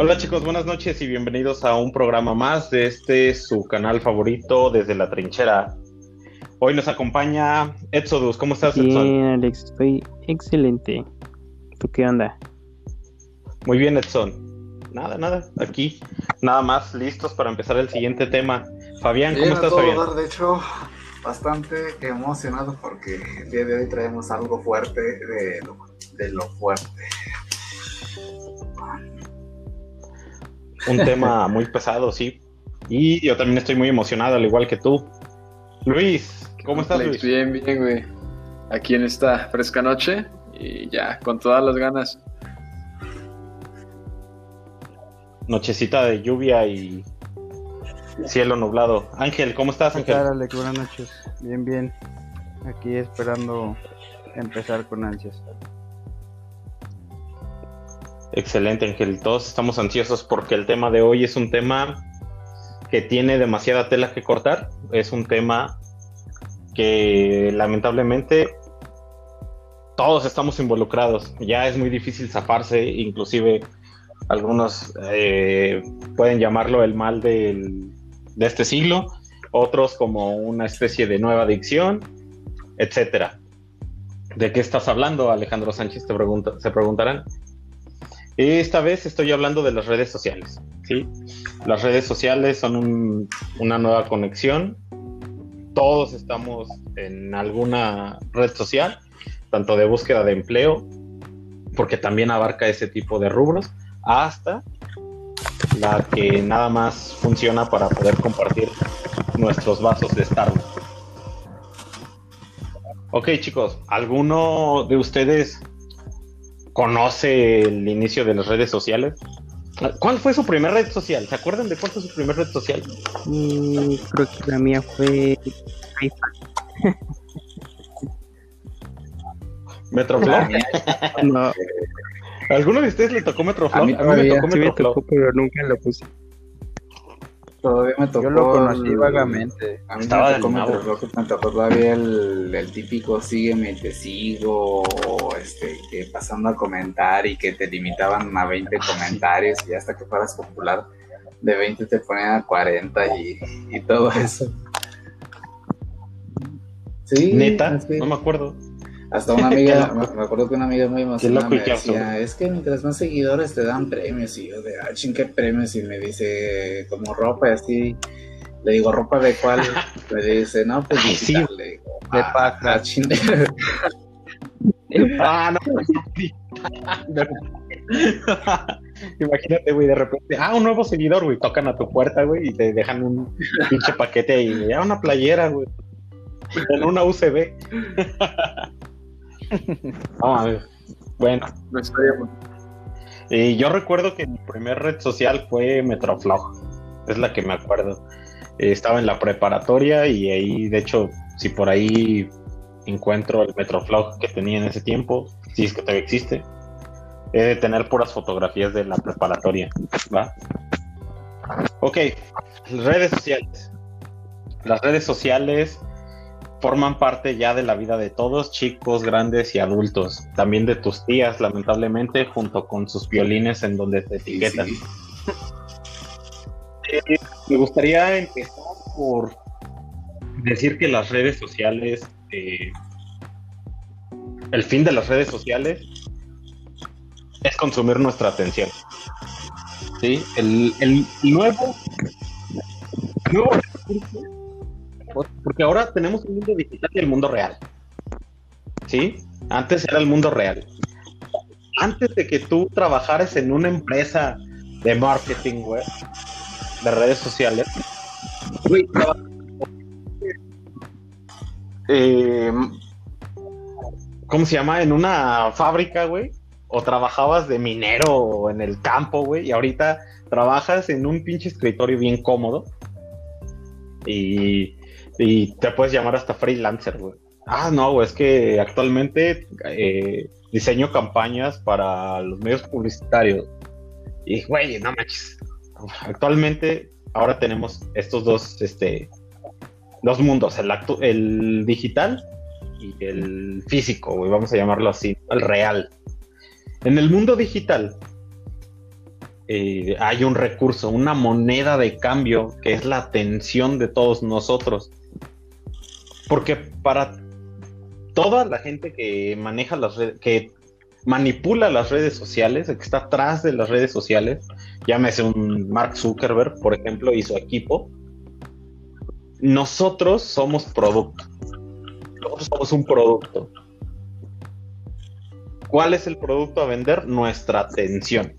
Hola chicos, buenas noches y bienvenidos a un programa más de este su canal favorito desde la trinchera. Hoy nos acompaña Exodus. ¿Cómo estás, Edson? Bien, Alex, estoy excelente. ¿Tú qué onda? Muy bien, Edson. Nada, nada, aquí, nada más listos para empezar el siguiente tema. Fabián, ¿cómo Bien, estás, todo Fabián? dar, de hecho, bastante emocionado porque el día de hoy traemos algo fuerte de lo, de lo fuerte. Un tema muy pesado, sí. Y yo también estoy muy emocionado, al igual que tú. Luis, ¿cómo estás? Luis? Bien, bien, güey. Aquí en esta fresca noche y ya, con todas las ganas. Nochecita de lluvia y cielo nublado. Ángel, ¿cómo estás, ¿Qué Ángel? tal, Alex? Buenas noches. Bien, bien. Aquí esperando empezar con ansias. Excelente, Ángel. Todos estamos ansiosos porque el tema de hoy es un tema que tiene demasiada tela que cortar. Es un tema que lamentablemente todos estamos involucrados. Ya es muy difícil zafarse, inclusive algunos eh, pueden llamarlo el mal del- de este siglo, otros como una especie de nueva adicción, etcétera. ¿De qué estás hablando, Alejandro Sánchez? Te pregunta- se preguntarán. Esta vez estoy hablando de las redes sociales. ¿sí? Las redes sociales son un- una nueva conexión. Todos estamos en alguna red social, tanto de búsqueda de empleo, porque también abarca ese tipo de rubros, hasta la que nada más funciona para poder compartir nuestros vasos de Starbucks. Ok, chicos, ¿alguno de ustedes conoce el inicio de las redes sociales? ¿Cuál fue su primera red social? ¿Se acuerdan de cuál fue su primera red social? Mm, creo que la mía fue iPad. No, ¿Alguno de ustedes le tocó Metroflog? A mí me tocó sí me tocó, pero nunca lo puse. Todavía me tocó. Yo lo conocí el- vagamente. A mí Estaba me tocó, nabo. Metroflog, me tocó todavía el, el típico sígueme, te sigo, o este, que pasando a comentar y que te limitaban a 20 comentarios y hasta que fueras popular de 20 te ponían a 40 y, y todo eso. Sí, ¿Neta? es que- No me acuerdo. Hasta una amiga, me acuerdo que una amiga muy emocionada me decía, es que mientras más seguidores te dan premios, y yo de, ah, ching, ¿qué premios? Y me dice, como ropa y así, le digo, ¿ropa de cuál? me dice, no, pues Ay, sí. le digo, De "Ah, paja". ah, ching". Ah, no. Imagínate, güey, de repente, ah, un nuevo seguidor, güey, tocan a tu puerta, güey, y te dejan un pinche paquete ahí, ya una playera, güey, en una UCB. No, mames. bueno, No estaríamos. y yo recuerdo que mi primer red social fue Metroflog, es la que me acuerdo. Eh, estaba en la preparatoria y ahí, de hecho, si por ahí encuentro el Metroflog que tenía en ese tiempo, si es que todavía existe, he de tener puras fotografías de la preparatoria, ¿va? Ok, redes sociales. Las redes sociales forman parte ya de la vida de todos, chicos, grandes y adultos. También de tus tías, lamentablemente, junto con sus violines en donde te etiquetan. sí. Eh, me gustaría empezar por decir que las redes sociales, eh, el fin de las redes sociales es consumir nuestra atención. ¿Sí? El, el nuevo, nuevo recurso, porque ahora tenemos un mundo digital y el mundo real. ¿Sí? Antes era el mundo real. Antes de que tú trabajaras en una empresa de marketing web, de redes sociales, güey, eh, ¿cómo se llama? En una fábrica, güey, o trabajabas de minero en el campo, güey, y ahorita trabajas en un pinche escritorio bien cómodo y, y te puedes llamar hasta freelancer, güey. Ah, no, güey, es que actualmente eh, diseño campañas para los medios publicitarios. Y, güey, no manches. Actualmente, ahora tenemos estos dos, este, dos mundos, el, actu- el digital y el físico, güey, vamos a llamarlo así, el real. En el mundo digital, eh, hay un recurso, una moneda de cambio que es la atención de todos nosotros. Porque para toda la gente que maneja las redes, que manipula las redes sociales, que está atrás de las redes sociales, llámese un Mark Zuckerberg, por ejemplo, y su equipo, nosotros somos producto. Nosotros somos un producto. ¿Cuál es el producto a vender? Nuestra atención.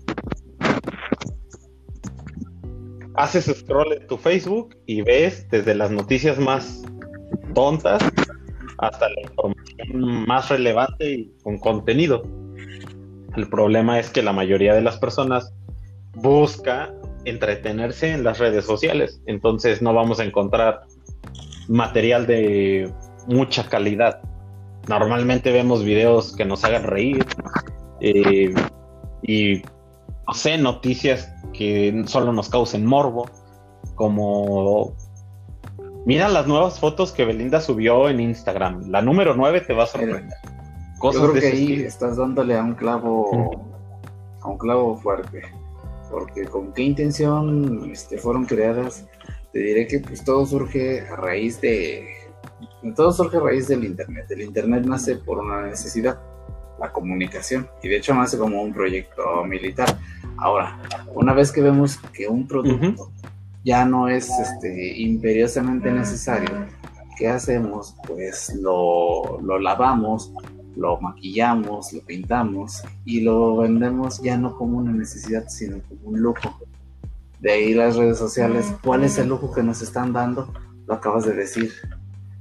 Haces scroll en tu Facebook y ves desde las noticias más tontas hasta la información más relevante y con contenido. El problema es que la mayoría de las personas busca entretenerse en las redes sociales, entonces no vamos a encontrar material de mucha calidad. Normalmente vemos videos que nos hagan reír eh, y, no sé, noticias que solo nos causen morbo, como Mira las nuevas fotos que Belinda subió en Instagram. La número 9 te va a sorprender. Yo creo que ahí estás dándole a un clavo, a un clavo fuerte. Porque con qué intención este, fueron creadas, te diré que pues todo surge a raíz de, todo surge a raíz del internet. El internet nace por una necesidad, la comunicación, y de hecho nace como un proyecto militar. Ahora, una vez que vemos que un producto ya no es este, imperiosamente necesario, ¿qué hacemos? Pues lo, lo lavamos, lo maquillamos, lo pintamos y lo vendemos ya no como una necesidad, sino como un lujo. De ahí las redes sociales, ¿cuál es el lujo que nos están dando? Lo acabas de decir,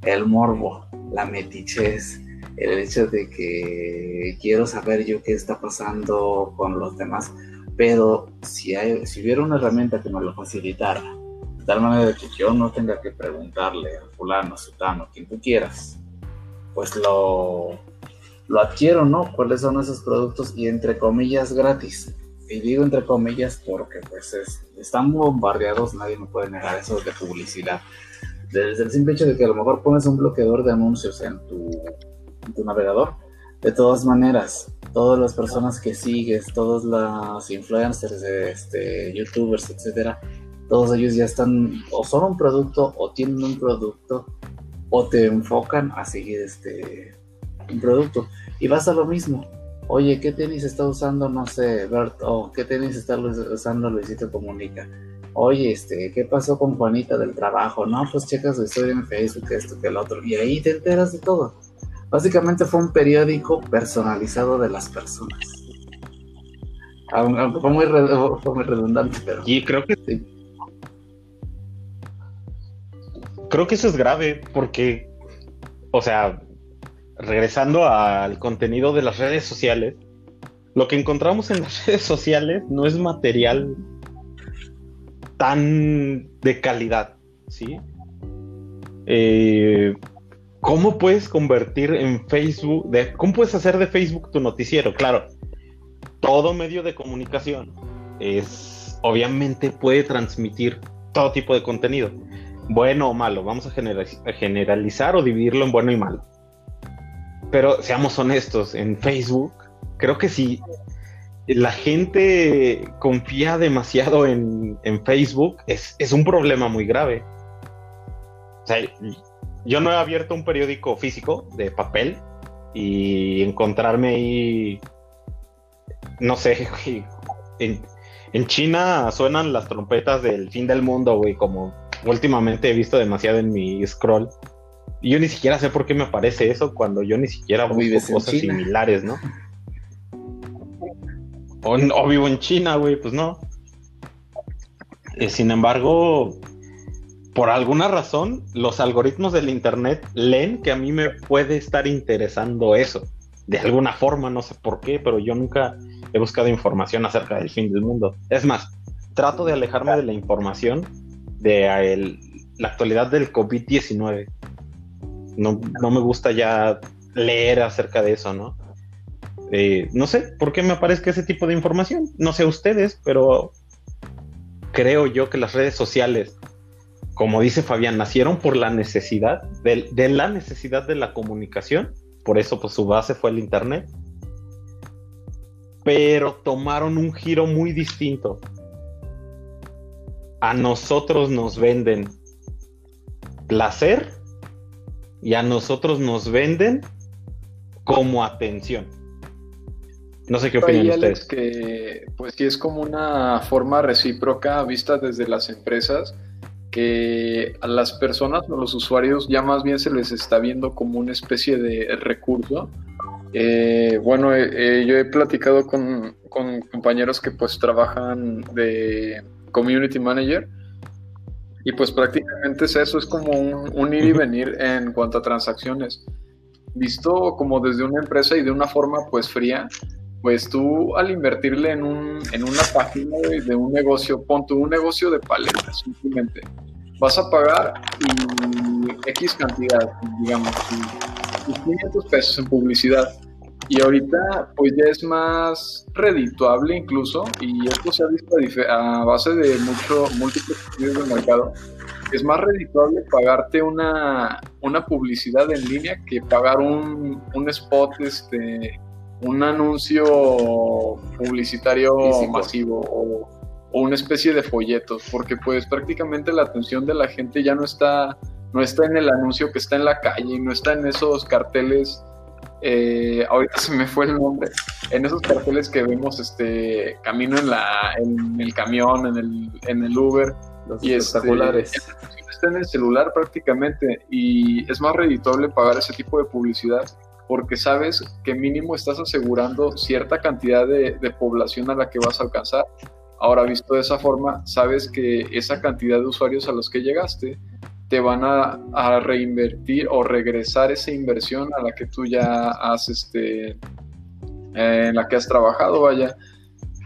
el morbo, la metichez, el hecho de que quiero saber yo qué está pasando con los demás pero si, hay, si hubiera una herramienta que me lo facilitara, de tal manera que yo no tenga que preguntarle a fulano, sutano, quien tú quieras, pues lo, lo adquiero, ¿no? ¿Cuáles son esos productos? Y entre comillas gratis. Y digo entre comillas porque pues están bombardeados, nadie me puede negar eso de publicidad. Desde el simple hecho de que a lo mejor pones un bloqueador de anuncios en tu, en tu navegador, de todas maneras, todas las personas que sigues, todos los influencers, este, youtubers, etcétera, todos ellos ya están o son un producto o tienen un producto o te enfocan a seguir este un producto y vas a lo mismo. Oye, ¿qué tenis está usando? No sé, Bert, o ¿qué tenis está usando Luisito Comunica? Oye, este, ¿qué pasó con Juanita del trabajo? No, pues checas su historia en Facebook, esto, que el otro, y ahí te enteras de todo. Básicamente fue un periódico personalizado de las personas. Aunque fue muy, redundante, pero. Y creo que. Sí. Creo que eso es grave, porque. O sea, regresando al contenido de las redes sociales, lo que encontramos en las redes sociales no es material tan de calidad, ¿sí? Eh, ¿Cómo puedes convertir en Facebook, cómo puedes hacer de Facebook tu noticiero? Claro, todo medio de comunicación es, obviamente puede transmitir todo tipo de contenido, bueno o malo, vamos a, generalizar o dividirlo en bueno y malo. Pero seamos honestos, en Facebook, creo que si la gente confía demasiado en, Facebook, es, es un problema muy grave. O sea, yo no he abierto un periódico físico de papel y encontrarme ahí, no sé, en, en China suenan las trompetas del fin del mundo, güey, como últimamente he visto demasiado en mi scroll. Y yo ni siquiera sé por qué me aparece eso cuando yo ni siquiera busco cosas similares, ¿no? O, o, vivo en China, güey, pues no. Eh, sin embargo, por alguna razón, los algoritmos del Internet leen que a mí me puede estar interesando eso. De alguna forma, no sé por qué, pero yo nunca he buscado información acerca del fin del mundo. Es más, trato de alejarme de la información de la actualidad del COVID-19. No, me gusta ya leer acerca de eso, ¿no? Eh, no sé por qué me aparezca ese tipo de información. No sé ustedes, pero creo yo que las redes sociales como dice Fabián, nacieron por la necesidad, de, la necesidad de la comunicación, por eso pues su base fue el Internet, pero tomaron un giro muy distinto. a nosotros nos venden placer y a nosotros nos venden como atención. No sé qué opinan ustedes. Que pues sí es como una forma recíproca vista desde las empresas que a las personas o los usuarios ya más bien se les está viendo como una especie de recurso. Eh, bueno, eh, eh, yo he platicado con, con compañeros que pues trabajan de community manager y pues prácticamente es eso, es como un, un ir y venir en cuanto a transacciones. Visto como desde una empresa y de una forma pues fría, pues tú al invertirle en, un, en una página de, un negocio, pon un negocio de paletas simplemente, vas a pagar y X cantidad, digamos, y, y 500 pesos en publicidad. Y ahorita pues ya es más redituable incluso, y esto se ha visto a, base de mucho, múltiples estudios de mercado, es más redituable pagarte una, una publicidad en línea que pagar un, un spot, este, un anuncio publicitario Físico. masivo o, o una especie de folletos, porque pues prácticamente la atención de la gente ya no está, no está en el anuncio que está en la calle, no está en esos carteles, eh, ahorita se me fue el nombre, en esos carteles que vemos este camino en la, en el camión, en el, en el Uber, Los y este, espectaculares. está en el celular prácticamente y es más redituable pagar ese tipo de publicidad porque sabes que mínimo estás asegurando cierta cantidad de, población a la que vas a alcanzar. Ahora, visto de esa forma, sabes que esa cantidad de usuarios a los que llegaste te van a, a reinvertir o regresar esa inversión a la que tú ya has, este, eh, en la que has trabajado, vaya.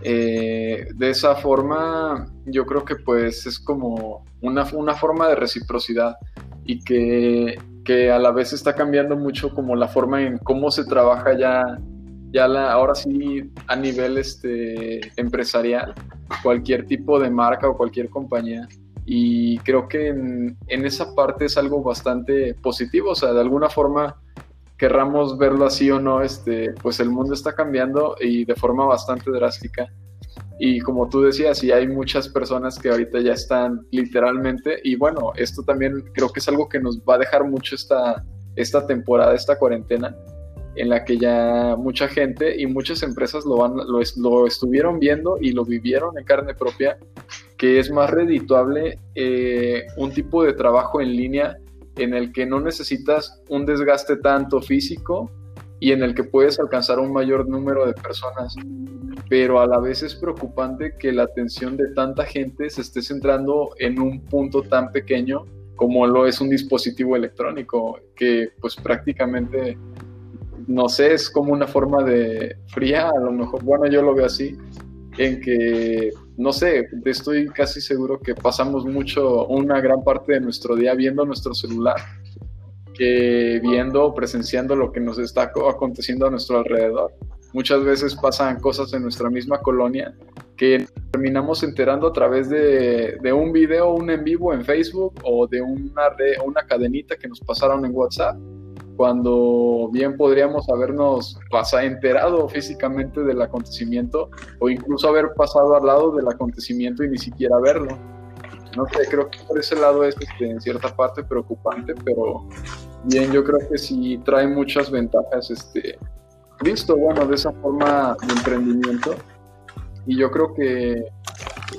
Eh, de esa forma, yo creo que pues es como una, una forma de reciprocidad y que, que a la vez está cambiando mucho como la forma en cómo se trabaja ya, ya la, ahora sí a nivel este, empresarial, cualquier tipo de marca o cualquier compañía. Y creo que en, esa parte es algo bastante positivo, o sea, de alguna forma querramos verlo así o no, este, pues el mundo está cambiando y de forma bastante drástica. Y como tú decías, sí hay muchas personas que ahorita ya están literalmente, y bueno, esto también creo que es algo que nos va a dejar mucho esta, esta temporada, esta cuarentena, en la que ya mucha gente y muchas empresas lo, van, lo estuvieron viendo y lo vivieron en carne propia, que es más redituable eh, un tipo de trabajo en línea en el que no necesitas un desgaste tanto físico y en el que puedes alcanzar un mayor número de personas. Pero a la vez es preocupante que la atención de tanta gente se esté centrando en un punto tan pequeño como lo es un dispositivo electrónico, que pues prácticamente, no sé, es como una forma de fría, a lo mejor, bueno, yo lo veo así, en que, no sé, estoy casi seguro que pasamos mucho, una gran parte de nuestro día viendo nuestro celular, que viendo o presenciando lo que nos está co- aconteciendo a nuestro alrededor. Muchas veces pasan cosas en nuestra misma colonia que terminamos enterando a través de, de un video, un en vivo en Facebook o de una, red- una cadenita que nos pasaron en WhatsApp, cuando bien podríamos habernos pasa- enterado físicamente del acontecimiento o incluso haber pasado al lado del acontecimiento y ni siquiera verlo. No sé, creo que por ese lado es este, en cierta parte preocupante, pero bien, yo creo que sí trae muchas ventajas, este, visto, bueno, de esa forma de emprendimiento. Y yo creo que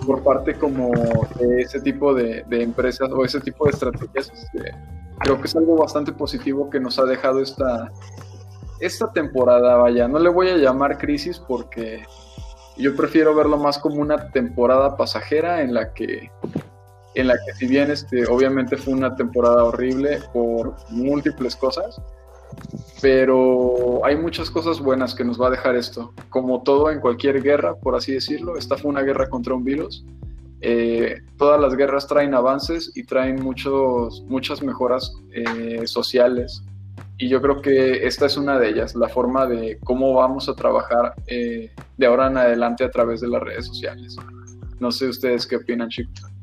por parte como de ese tipo de, de empresas o ese tipo de estrategias, este, creo que es algo bastante positivo que nos ha dejado esta, esta temporada, vaya, no le voy a llamar crisis porque yo prefiero verlo más como una temporada pasajera en la que en la que si bien este obviamente fue una temporada horrible por múltiples cosas, pero hay muchas cosas buenas que nos va a dejar esto. Como todo en cualquier guerra, por así decirlo, esta fue una guerra contra un virus. Eh, todas las guerras traen avances y traen muchos, muchas mejoras eh, sociales. Y yo creo que esta es una de ellas, la forma de cómo vamos a trabajar eh, de ahora en adelante a través de las redes sociales. No sé ustedes qué opinan, chicos.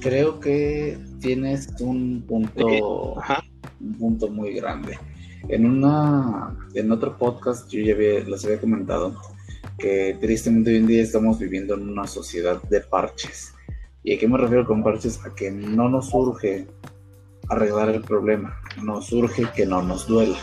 Creo que tienes un punto, Ajá. un punto muy grande. En una, en otro podcast yo ya había- les había comentado que tristemente hoy en día estamos viviendo en una sociedad de parches. ¿Y a qué me refiero con parches? A que no nos surge arreglar el problema, nos surge que no nos duela.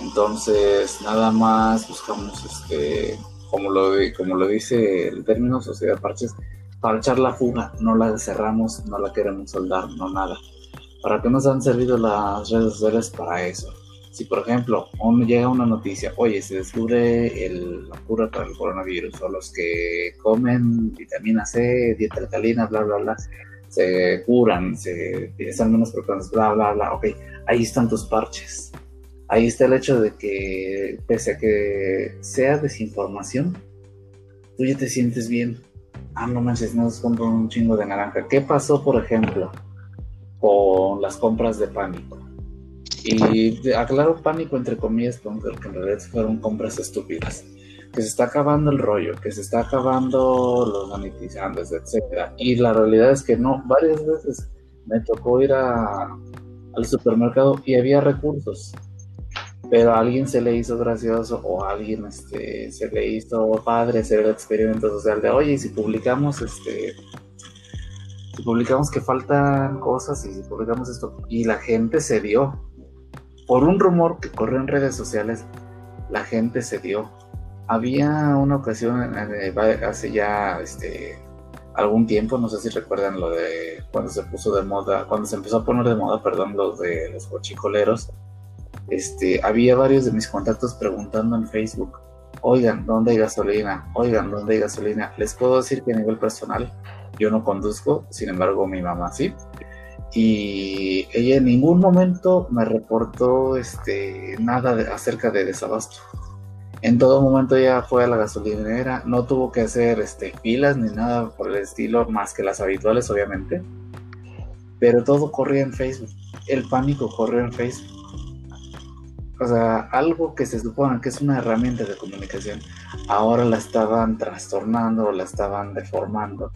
Entonces, nada más buscamos, este, como lo, como lo dice el término sociedad parches, para echar la fuga, no la cerramos, no la queremos soldar, no nada. ¿Para qué nos han servido las redes sociales para eso? Si, por ejemplo, llega una noticia, oye, se descubre el, la cura para el coronavirus, o los que comen vitamina C, dieta alcalina, bla, bla, bla, se curan, se están menos propensos, bla, bla, bla, ok, ahí están tus parches. Ahí está el hecho de que, pese a que sea desinformación, tú ya te sientes bien. Ah, no manches, no compro un chingo de naranja. ¿Qué pasó, por ejemplo, con las compras de pánico? Y aclaro pánico entre comillas, porque en realidad fueron compras estúpidas. Que se está acabando el rollo, que se está acabando los monetizantes, etc. Y la realidad es que no, varias veces me tocó ir a, al supermercado y había recursos. Pero a alguien se le hizo gracioso o a alguien este, se le hizo padre hacer el experimento social de, oye, si publicamos este, si publicamos que faltan cosas y si publicamos esto, y la gente se dio, por un rumor que corrió en redes sociales, la gente se dio. Había una ocasión hace ya este, algún tiempo, no sé si recuerdan lo de cuando se puso de moda, cuando se empezó a poner de moda, perdón, los de los cochicoleros. Este, había varios de mis contactos preguntando en Facebook, oigan, ¿dónde hay gasolina? Oigan, ¿dónde hay gasolina? Les puedo decir que a nivel personal yo no conduzco, sin embargo mi mamá sí y ella en ningún momento me reportó este, nada acerca de desabasto. En todo momento ella fue a la gasolinera, no tuvo que hacer este, filas ni nada por el estilo, más que las habituales obviamente, pero todo corría en Facebook, el pánico corrió en Facebook. O sea, algo que se supone que es una herramienta de comunicación, ahora la estaban trastornando, la estaban deformando,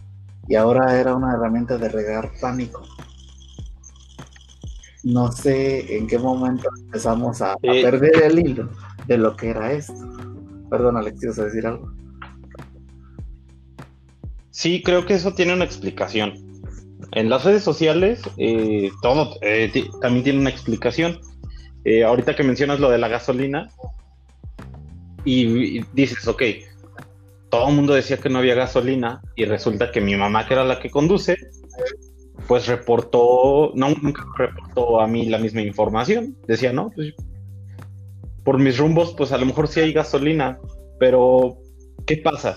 y ahora era una herramienta de regar pánico no sé en qué momento empezamos a, perder el hilo de lo que era esto. Perdón, Alex, a decir algo? Sí, creo que eso tiene una explicación. En las redes sociales, eh, todo eh, también tiene una explicación. Eh, ahorita que mencionas lo de la gasolina, y, dices, ok, todo el mundo decía que no había gasolina, y resulta que mi mamá, que era la que conduce, pues reportó, no, nunca reportó a mí la misma información. Decía, no, pues por mis rumbos, pues a lo mejor sí hay gasolina, pero ¿qué pasa?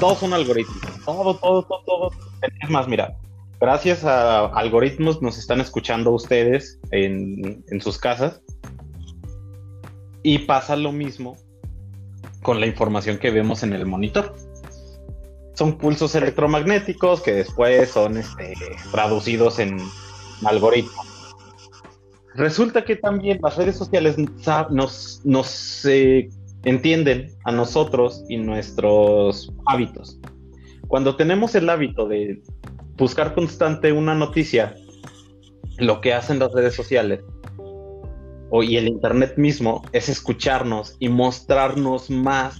Todos son algoritmos, todo, todo, todo, todo. Es más, mira, gracias a algoritmos nos están escuchando ustedes en, sus casas y pasa lo mismo con la información que vemos en el monitor son pulsos electromagnéticos que después son este, traducidos en algoritmos. Resulta que también las redes sociales nos, nos eh, entienden a nosotros y nuestros hábitos. Cuando tenemos el hábito de buscar constante una noticia, lo que hacen las redes sociales y el Internet mismo es escucharnos y mostrarnos más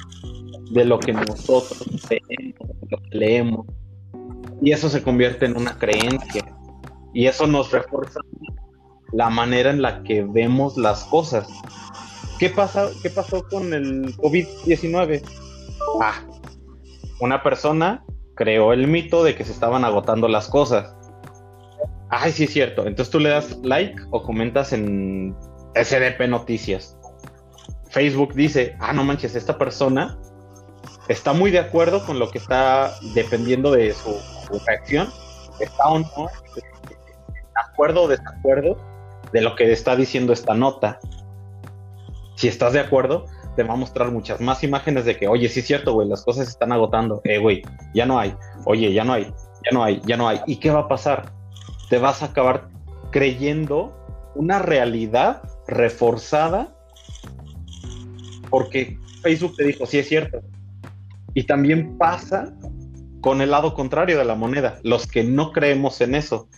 de lo que nosotros leemos. Y eso se convierte en una creencia. Y eso nos refuerza la manera en la que vemos las cosas. ¿Qué, qué pasó con el COVID-19? Ah, una persona creó el mito de que se estaban agotando las cosas. Ay, sí es cierto. Entonces tú le das like o comentas en SDP Noticias. Facebook dice, ah, no manches, esta persona está muy de acuerdo con lo que está dependiendo de su, reacción, está o no de acuerdo o desacuerdo de lo que está diciendo esta nota. Si estás de acuerdo, te va a mostrar muchas más imágenes de que, oye, sí es cierto, güey, las cosas se están agotando. Eh, güey, ya no hay. Oye, ya no hay. Ya no hay, ya no hay. ¿Y qué va a pasar? Te vas a acabar creyendo una realidad reforzada porque Facebook te dijo, sí es cierto, y también pasa con el lado contrario de la moneda, los que no creemos en eso.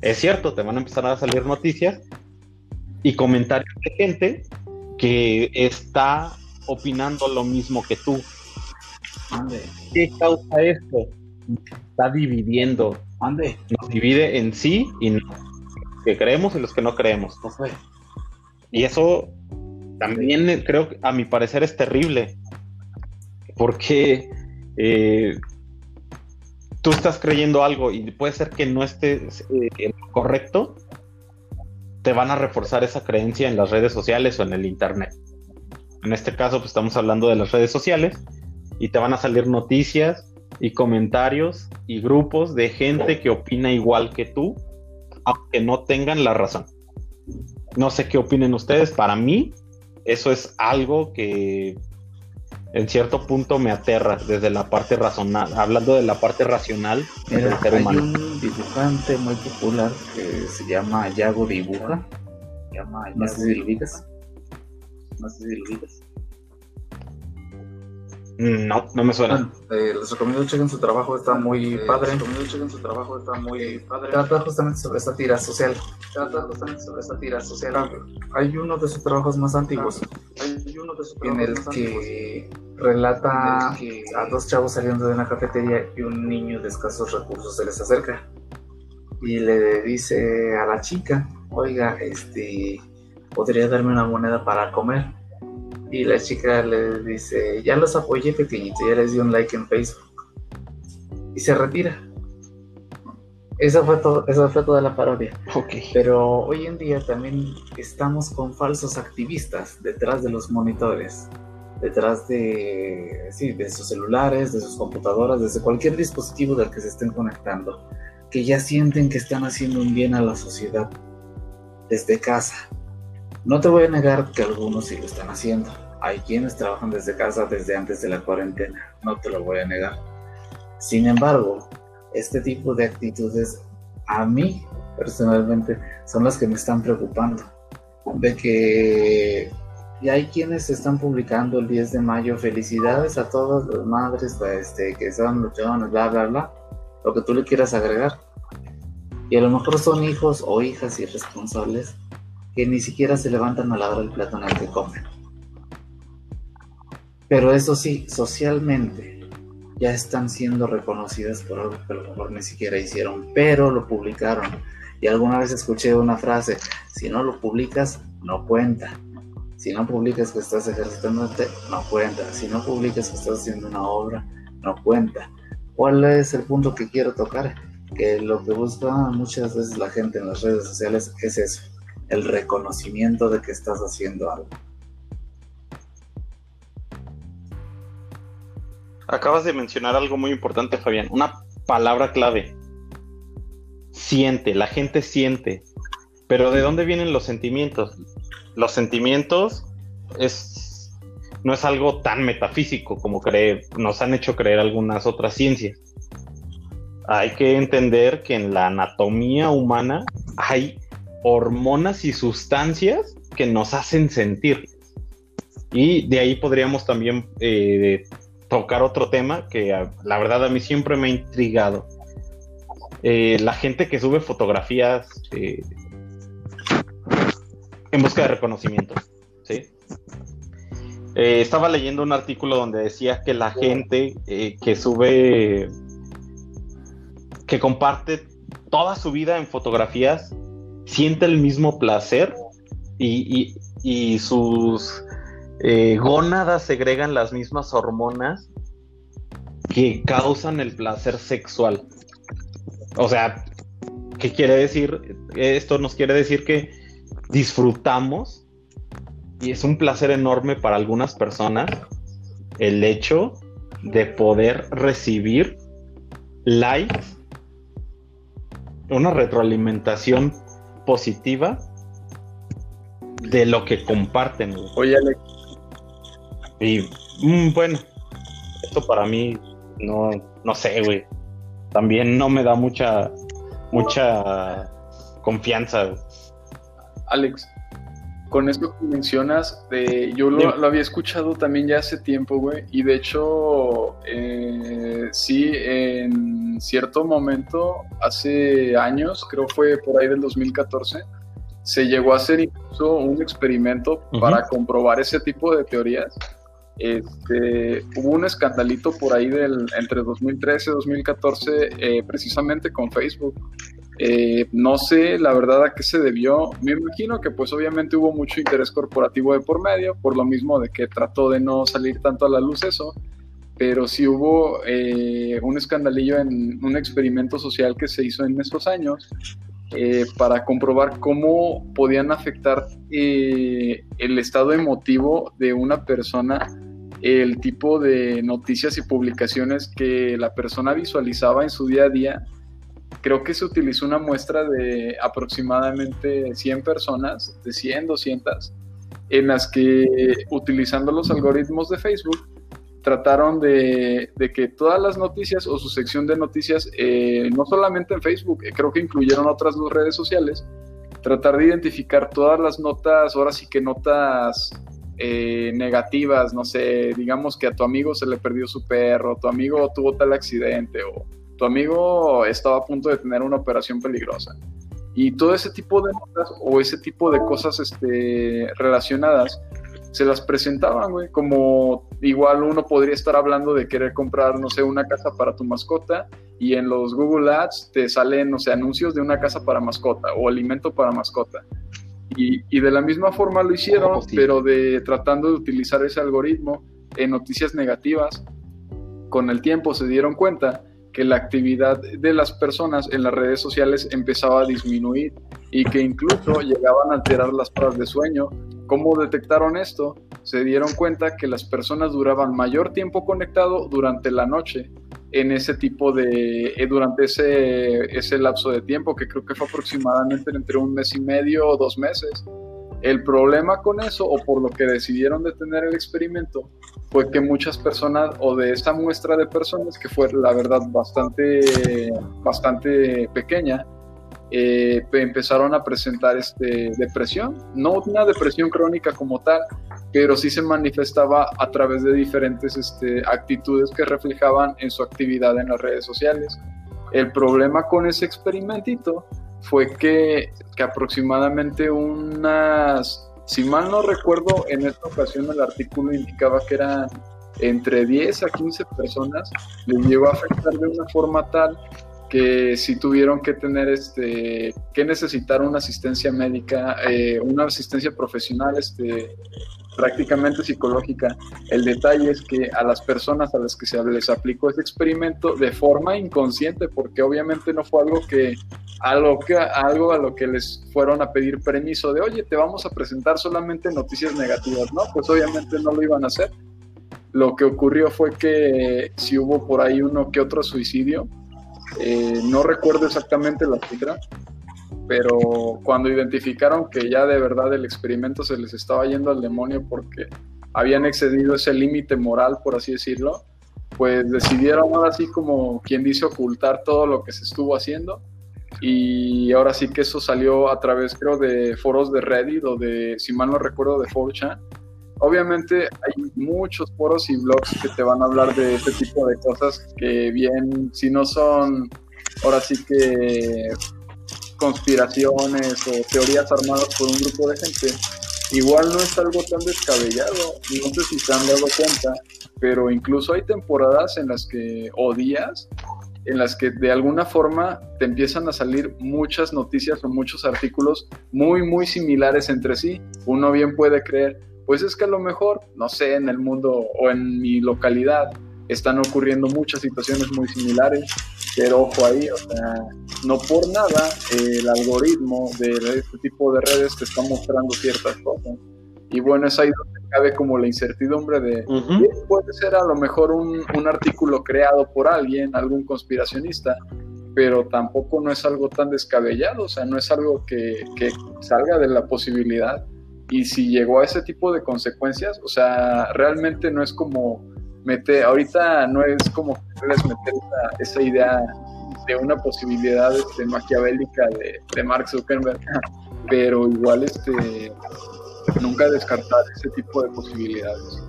Es cierto, te van a empezar a salir noticias y comentarios de gente que está opinando lo mismo que tú. ¿Qué causa esto? está dividiendo. Ande, Nos divide en sí y no. Los que creemos y los que no creemos. ¿qué fue? Y eso también creo que a mi parecer es terrible. Porque eh, tú estás creyendo algo y puede ser que no estés eh, correcto, te van a reforzar esa creencia en las redes sociales o en el internet. En este caso, pues estamos hablando de las redes sociales y te van a salir noticias y comentarios y grupos de gente que opina igual que tú, aunque no tengan la razón. No sé qué opinen ustedes, para mí eso es algo que en cierto punto me aterra desde la parte racional, hablando de la parte racional Mira, del ser hay humano. un dibujante muy popular que se llama Yago Dibuja. No sé si lo ubicas. No sé si lo ubicas. No, no me suena. Eh, les recomiendo chequen su trabajo, está muy padre. Les recomiendo chequen su trabajo, está muy padre. Trata justamente sobre esta tira social. Trata justamente sobre esta tira social. Hay uno de sus trabajos más antiguos Hay uno de sus en el trabajos más antiguos. que relata a dos chavos saliendo de una cafetería y un niño de escasos recursos se les acerca y le dice a la chica, oiga, este, podría darme una moneda para comer. Y la chica le dice, ya los apoyé pequeñito, ya les di un like en Facebook. Y se retira. Esa fue, todo, esa fue toda la parodia. Ok. Pero hoy en día también estamos con falsos activistas detrás de los monitores, detrás de, sí, de sus celulares, de sus computadoras, desde cualquier dispositivo del que se estén conectando, que ya sienten que están haciendo un bien a la sociedad desde casa. No te voy a negar que algunos sí lo están haciendo. Hay quienes trabajan desde casa desde antes de la cuarentena, no te lo voy a negar. Sin embargo, este tipo de actitudes a mí personalmente son las que me están preocupando. De que ya hay quienes están publicando el 10 de mayo felicidades a todas las madres este, que son luchonas, bla, bla, bla, lo que tú le quieras agregar. Y a lo mejor son hijos o hijas irresponsables que ni siquiera se levantan a lavar el plato en el que comen. Pero eso sí, socialmente ya están siendo reconocidas por algo que a lo mejor ni siquiera hicieron, pero lo publicaron. Y alguna vez escuché una frase, si no lo publicas, no cuenta. Si no publicas que estás ejercitándote, no cuenta. Si no publicas que estás haciendo una obra, no cuenta. ¿Cuál es el punto que quiero tocar? Que lo que busca muchas veces la gente en las redes sociales es eso, el reconocimiento de que estás haciendo algo. Acabas de mencionar algo muy importante, Fabián. Una palabra clave. Siente, la gente siente. Pero ¿de dónde vienen los sentimientos? Los sentimientos es, no es algo tan metafísico como cree, nos han hecho creer algunas otras ciencias. Hay que entender que en la anatomía humana hay hormonas y sustancias que nos hacen sentir. Y de ahí podríamos también eh, tocar otro tema que a- la verdad a mí siempre me ha intrigado. Eh, la gente que sube fotografías eh, en busca de reconocimiento. ¿sí? Estaba leyendo un artículo donde decía que la gente que sube, que comparte toda su vida en fotografías, siente el mismo placer y, y- y sus eh, gónadas segregan las mismas hormonas que causan el placer sexual. O sea, ¿qué quiere decir? Esto nos quiere decir que disfrutamos y es un placer enorme para algunas personas el hecho de poder recibir likes, una retroalimentación positiva de lo que comparten. güey. Oye, Alex, Y mm, bueno, esto para mí no, no sé, güey. También no me da mucha, mucha confianza. güey. Alex, con eso que mencionas, eh, yo lo, lo había escuchado también ya hace tiempo, güey, y de hecho, eh, sí, en cierto momento, hace años, creo fue por ahí del 2014, se llegó a hacer incluso un experimento Ujú. para comprobar ese tipo de teorías, este, hubo un escandalito por ahí del, entre 2013 y 2014, eh, precisamente con Facebook. Eh, no sé la verdad a qué se debió. Me imagino que pues obviamente hubo mucho interés corporativo de por medio, por lo mismo de que trató de no salir tanto a la luz eso, pero sí hubo eh, un escandalillo en un experimento social que se hizo en estos años eh, para comprobar cómo podían afectar el estado emotivo de una persona el tipo de noticias y publicaciones que la persona visualizaba en su día a día creo que se utilizó una muestra de aproximadamente 100 personas, de 100, 200, en las que utilizando los algoritmos de Facebook trataron de, que todas las noticias o su sección de noticias, eh, no solamente en Facebook, eh, creo que incluyeron otras dos redes sociales, tratar de identificar todas las notas, ahora sí que notas eh, negativas, no sé, digamos que a tu amigo se le perdió su perro, tu amigo tuvo tal accidente o tu amigo estaba a punto de tener una operación peligrosa. Y todo ese tipo de notas o ese tipo de cosas este, relacionadas se las presentaban, güey, como igual uno podría estar hablando de querer comprar, no sé, una casa para tu mascota y en los Google Ads te salen, no sé, anuncios de una casa para mascota o alimento para mascota. Y, y de la misma forma lo hicieron, pero de tratando de utilizar ese algoritmo en noticias negativas, con el tiempo se dieron cuenta que la actividad de las personas en las redes sociales empezaba a disminuir y que incluso llegaban a alterar las horas de sueño. ¿Cómo detectaron esto? Se dieron cuenta que las personas duraban mayor tiempo conectado durante la noche en ese tipo de, eh, durante ese, ese lapso de tiempo, que creo que fue aproximadamente entre un mes y medio o dos meses. El problema con eso, o por lo que decidieron detener el experimento, fue que muchas personas, o de esa muestra de personas, que fue la verdad bastante, bastante pequeña, eh, empezaron a presentar este, depresión. No una depresión crónica como tal, pero sí se manifestaba a través de diferentes este, actitudes que reflejaban en su actividad en las redes sociales. El problema con ese experimentito fue que, que aproximadamente unas, si mal no recuerdo, en esta ocasión el artículo indicaba que eran entre 10 a 15 personas, les llegó a afectar de una forma tal que si tuvieron que tener este que necesitar una asistencia médica eh, una asistencia profesional este prácticamente psicológica. El detalle es que a las personas a las que se les aplicó este experimento de forma inconsciente, porque obviamente no fue algo que algo, que, algo a lo que les fueron a pedir permiso de, oye, te vamos a presentar solamente noticias negativas, ¿no? Pues obviamente no lo iban a hacer. Lo que ocurrió fue que si hubo por ahí uno que otro suicidio, eh, no recuerdo exactamente la cifra, pero cuando identificaron que ya de verdad el experimento se les estaba yendo al demonio porque habían excedido ese límite moral, por así decirlo, pues decidieron ahora sí como quien dice ocultar todo lo que se estuvo haciendo y ahora sí que eso salió a través creo de foros de Reddit o de, si mal no recuerdo, de 4chan. Obviamente hay muchos foros y blogs que te van a hablar de este tipo de cosas que bien, si no son ahora sí que conspiraciones o teorías armadas por un grupo de gente, igual no es algo tan descabellado. No sé si se han dado cuenta, pero incluso hay temporadas en las que, o días, en las que de alguna forma te empiezan a salir muchas noticias o muchos artículos muy, muy similares entre sí. Uno bien puede creer, pues es que a lo mejor, no sé, en el mundo o en mi localidad están ocurriendo muchas situaciones muy similares, pero ojo ahí, o sea, no por nada el algoritmo de este tipo de redes te está mostrando ciertas cosas. Y bueno, es ahí donde cabe como la incertidumbre de, puede ser a lo mejor un, un, artículo creado por alguien, algún conspiracionista, pero tampoco no es algo tan descabellado, o sea, no es algo que, que salga de la posibilidad. Y si llegó a ese tipo de consecuencias, o sea, realmente no es como meter, ahorita no es como esa, idea de una posibilidad este, maquiavélica de, de, Mark Zuckerberg, pero igual este, nunca descartar ese tipo de posibilidades.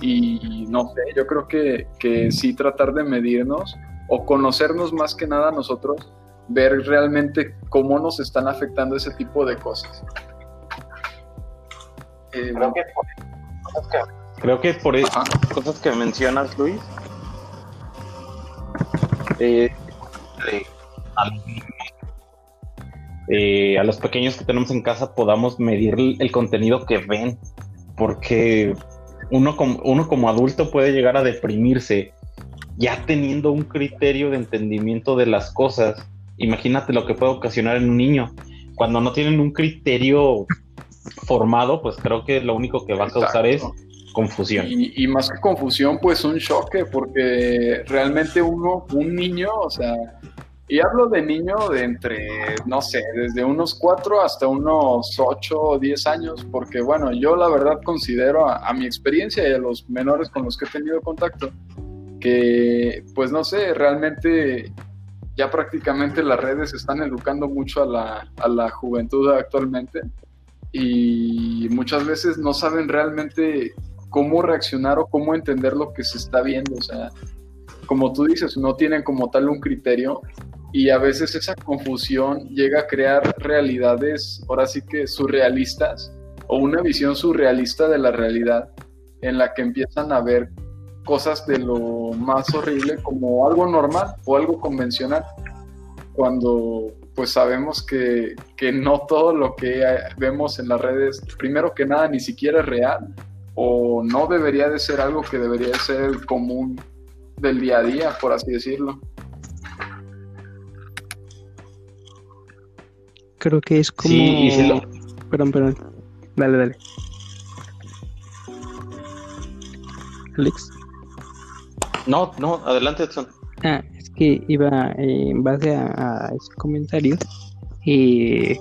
Y no sé, yo creo que, que sí tratar de medirnos o conocernos más que nada nosotros, ver realmente cómo nos están afectando ese tipo de cosas. Eh, creo que, Creo que por esas cosas que mencionas, Luis, eh, a, eh, a los pequeños que tenemos en casa podamos medir el contenido que ven, porque uno como, uno como adulto puede llegar a deprimirse ya teniendo un criterio de entendimiento de las cosas. Imagínate lo que puede ocasionar en un niño. Cuando no tienen un criterio formado, pues creo que lo único que va a causar es confusión. Y, más que confusión, pues un choque, porque realmente uno, un niño, o sea, y hablo de niño de entre, no sé, desde unos cuatro hasta unos ocho o diez años, porque bueno, yo la verdad considero a, mi experiencia y a los menores con los que he tenido contacto, que pues no sé, realmente ya prácticamente las redes están educando mucho a la, a la juventud actualmente y muchas veces no saben realmente cómo reaccionar o cómo entender lo que se está viendo. O sea, como tú dices, no tienen como tal un criterio y a veces esa confusión llega a crear realidades, ahora sí que surrealistas, o una visión surrealista de la realidad, en la que empiezan a ver cosas de lo más horrible como algo normal o algo convencional, cuando pues sabemos que, que no todo lo que vemos en las redes, primero que nada, ni siquiera es real, o no debería de ser algo que debería de ser el común del día a día, por así decirlo. Creo que es como... Sí, Perdón, perdón. Dale, dale. Alex. No, no, adelante, Edson. Ah, es que iba eh, en base a, ese comentario y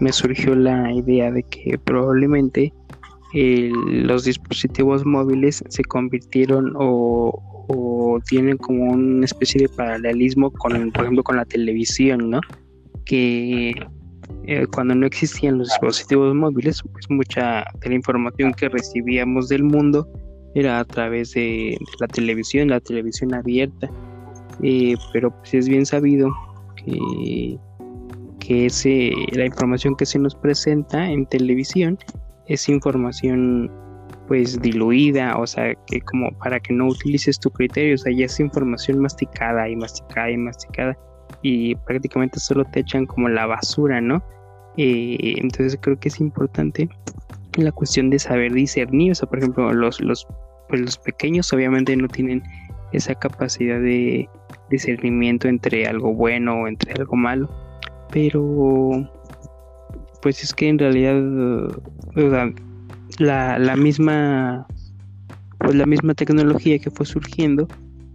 me surgió la idea de que probablemente los dispositivos móviles se convirtieron o, tienen como una especie de paralelismo con, por ejemplo, con la televisión, ¿no? Que eh, cuando no existían los dispositivos móviles, pues mucha de la información que recibíamos del mundo era a través de, la televisión, la televisión abierta. Eh, pero pues es bien sabido que, que ese, la información que se nos presenta en televisión es información pues diluida, o sea, que como para que no utilices tu criterio, o sea, ya es información masticada y masticada y masticada y prácticamente solo te echan como la basura, ¿no? Eh, entonces creo que es importante la cuestión de saber discernir, o sea, por ejemplo, los, los, pues los pequeños obviamente no tienen esa capacidad de discernimiento entre algo bueno o entre algo malo, pero pues es que en realidad la, la misma pues la misma tecnología que fue surgiendo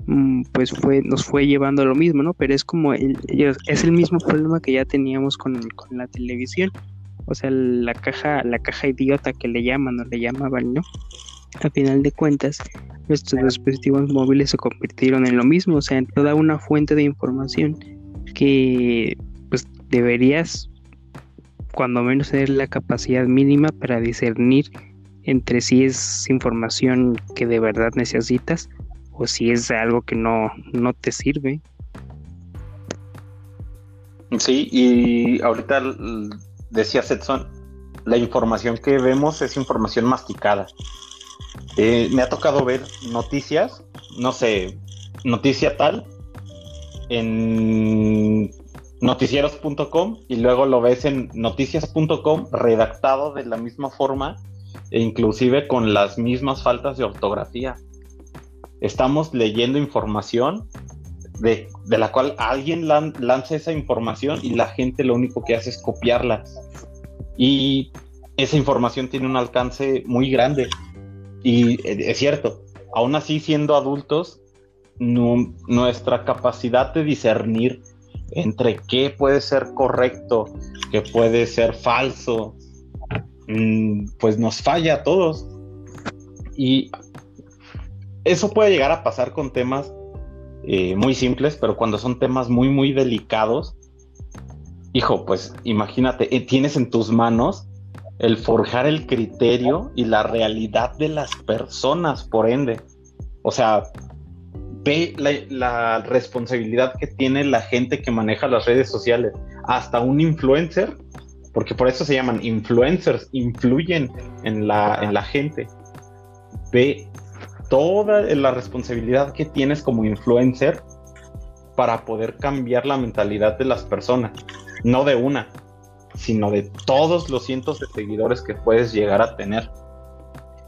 mm, pues fue nos fue llevando a lo mismo no pero es como el, es el mismo problema que ya teníamos con, con, la televisión. O sea la caja la caja idiota que le llaman o le llamaban no a final de cuentas nuestros dispositivos móviles se convirtieron en lo mismo o sea en toda una fuente de información que pues deberías cuando menos tener la capacidad mínima para discernir entre si es información que de verdad necesitas o si es algo que no, no te sirve. Sí, y ahorita decía Setson, la información que vemos es información masticada. Eh, me ha tocado ver noticias, no sé, noticia tal, en noticieros.com y luego lo ves en noticias.com redactado de la misma forma e inclusive con las mismas faltas de ortografía. Estamos leyendo información de, la cual alguien lanza esa información y la gente lo único que hace es copiarla. Y esa información tiene un alcance muy grande. Y es cierto, aún así siendo adultos, nuestra capacidad de discernir entre qué puede ser correcto, qué puede ser falso, mm, pues nos falla a todos. Y eso puede llegar a pasar con temas eh, muy simples, pero cuando son temas muy, muy delicados, hijo, pues imagínate, eh, tienes en tus manos el forjar el criterio y la realidad de las personas, por ende. O sea, ve la, responsabilidad que tiene la gente que maneja las redes sociales. Hasta un influencer, porque por eso se llaman influencers, influyen en la, en la gente. Ve toda la responsabilidad que tienes como influencer para poder cambiar la mentalidad de las personas, no de una, sino de todos los cientos de seguidores que puedes llegar a tener.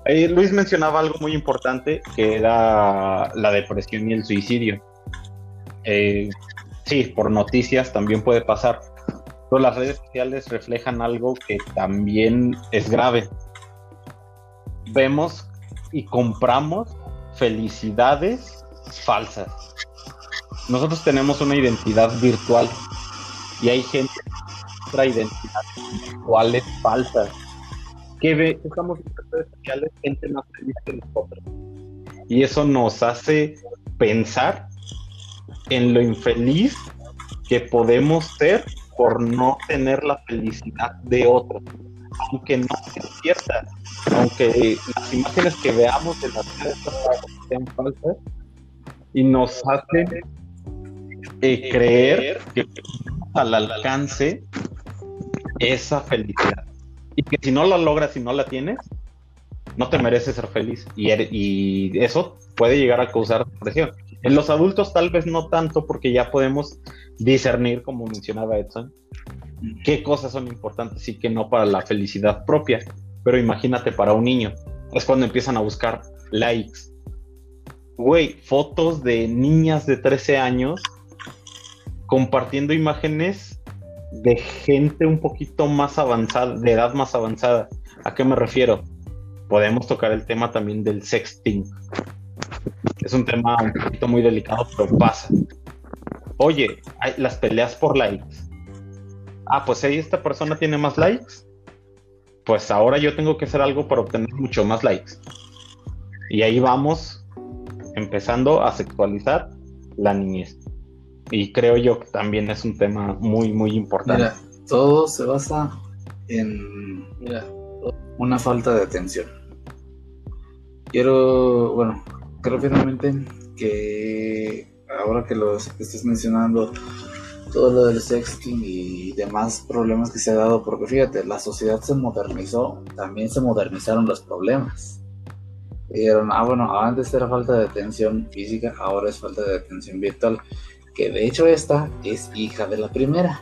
Luis mencionaba algo muy importante que era la depresión y el suicidio. Eh, sí, por noticias también puede pasar, pero las redes sociales reflejan algo que también es grave. Vemos y compramos felicidades falsas. Nosotros tenemos una identidad virtual y hay gente otra identidad virtual es falsa. Que ve, estamos en redes sociales gente más feliz que nosotros. Y eso nos hace pensar en lo infeliz que podemos ser por no tener la felicidad de otros, aunque no sea cierta, aunque las imágenes que veamos de las redes sean falsas y nos hacen eh, creer que al alcance esa felicidad y que si no la logras y no la tienes, no te mereces ser feliz y, y eso puede llegar a causar depresión. En los adultos tal vez no tanto porque ya podemos discernir, como mencionaba Edson, qué cosas son importantes y qué no para la felicidad propia. Pero imagínate para un niño, es cuando empiezan a buscar likes. Güey, fotos de niñas de 13 años compartiendo imágenes de gente un poquito más avanzada, de edad más avanzada. ¿A qué me refiero? Podemos tocar el tema también del sexting. Es un tema un poquito muy delicado, pero pasa. Oye, hay las peleas por likes. Ah, pues si esta persona tiene más likes, pues ahora yo tengo que hacer algo para obtener mucho más likes. Y ahí vamos empezando a sexualizar la niñez. Y creo yo que también es un tema muy, muy importante. Mira, todo se basa en una falta de atención. Quiero, bueno, creo finalmente que ahora que lo estás mencionando, todo lo del sexting y demás problemas que se ha dado, porque fíjate, la sociedad se modernizó, también se modernizaron los problemas. Dijeron, ah, bueno, antes era falta de atención física, ahora es falta de atención virtual, que de hecho esta es hija de la primera.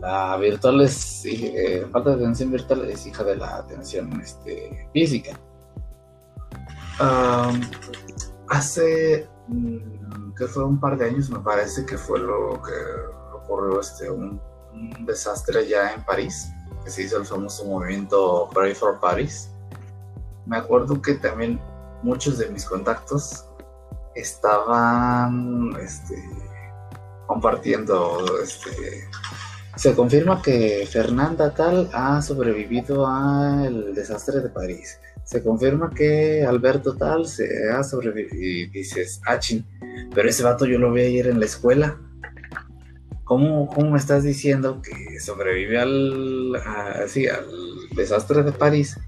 La virtual es, eh, falta de atención virtual es hija de la atención este, física hace mm, que fue un par de años, me parece que fue lo que ocurrió este, un, desastre allá en París, que se hizo el famoso movimiento Pray for Paris. Me acuerdo que también muchos de mis contactos estaban este, compartiendo este, se confirma que Fernanda Tal ha sobrevivido al desastre de París se confirma que Alberto tal se ha sobrevivido y dices, ah, pero ese vato yo lo vi ayer en la escuela. ¿Cómo, cómo me estás diciendo que sobrevive al, al desastre de París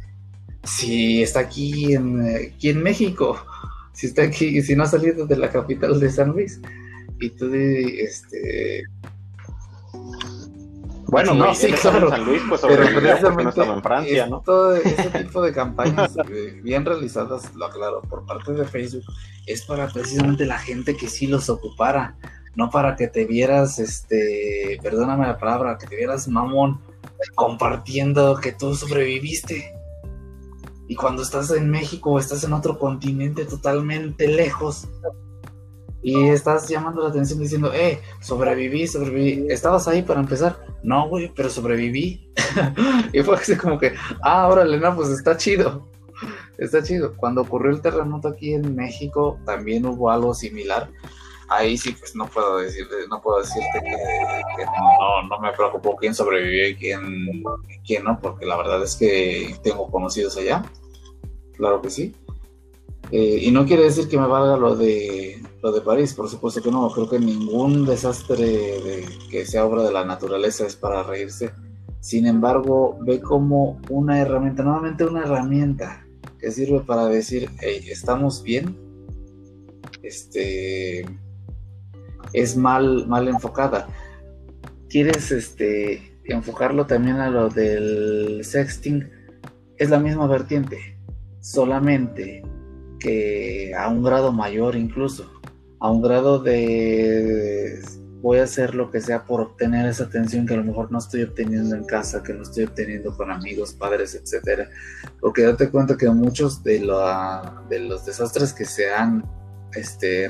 si está aquí en, aquí en México? Si está aquí, si no ha salido de la capital de San Luis. Y tú, este, bueno, no, sí, claro. San Luis, pues pero precisamente no en Francia, ¿no? Todo ese tipo de campañas eh, bien realizadas, lo aclaro, por parte de Facebook, es para precisamente la gente que sí los ocupara, no para que te vieras, este, perdóname la palabra, que te vieras mamón compartiendo que tú sobreviviste. Y cuando estás en México o estás en otro continente totalmente lejos, y estás llamando la atención diciendo, eh, sobreviví, sobreviví. ¿Estabas ahí para empezar? No, güey, pero sobreviví. y fue así como que, ah, órale, no, pues está chido. Está chido. Cuando ocurrió el terremoto aquí en México, también hubo algo similar. Ahí sí, pues no puedo decir, no puedo decirte que, no, no, me preocupó quién sobrevivió y quién, quién no, porque la verdad es que tengo conocidos allá. Claro que sí. Eh, y no quiere decir que me valga lo de lo de París, por supuesto que no. Creo que ningún desastre que sea obra de la naturaleza es para reírse. Sin embargo, ve como una herramienta, nuevamente una herramienta que sirve para decir, hey, estamos bien. Este es mal, mal enfocada. Quieres este enfocarlo también a lo del sexting, es la misma vertiente, solamente que a un grado mayor incluso, a un grado de voy a hacer lo que sea por obtener esa atención que a lo mejor no estoy obteniendo en casa, que no estoy obteniendo con amigos, padres, etcétera. Porque date cuenta que muchos de, de los desastres que se han este,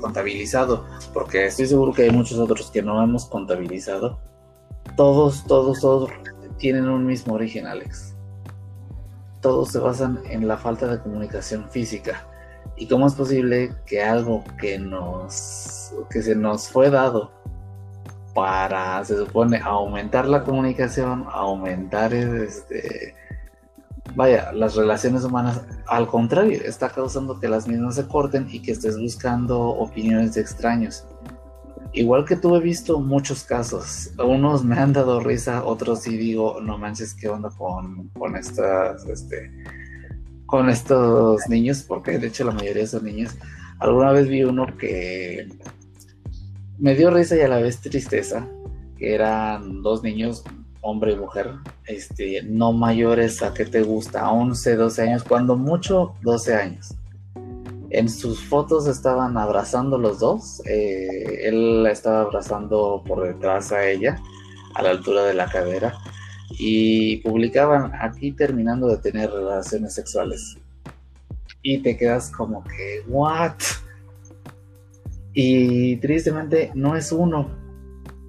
contabilizado, porque estoy seguro que hay muchos otros que no hemos contabilizado, todos, todos, todos tienen un mismo origen, Alex. Todos se basan en la falta de comunicación física. ¿Y cómo es posible que algo que nos que se nos fue dado para se supone aumentar la comunicación, aumentar este vaya, las relaciones humanas al contrario, está causando que las mismas se corten y que estés buscando opiniones de extraños. Igual que tú he visto muchos casos, unos me han dado risa, otros sí digo, no manches, ¿qué onda con, con estas, este, con estos niños? Porque de hecho la mayoría son niños. Alguna vez vi uno que me dio risa y a la vez tristeza, que eran dos niños, hombre y mujer, este, no mayores a que te gusta, 11, 12 años, cuando mucho 12 años. En sus fotos estaban abrazando los dos, eh, él la estaba abrazando por detrás a ella, a la altura de la cadera, y publicaban aquí terminando de tener relaciones sexuales. Y te quedas como que, ¿what? Y tristemente no es uno,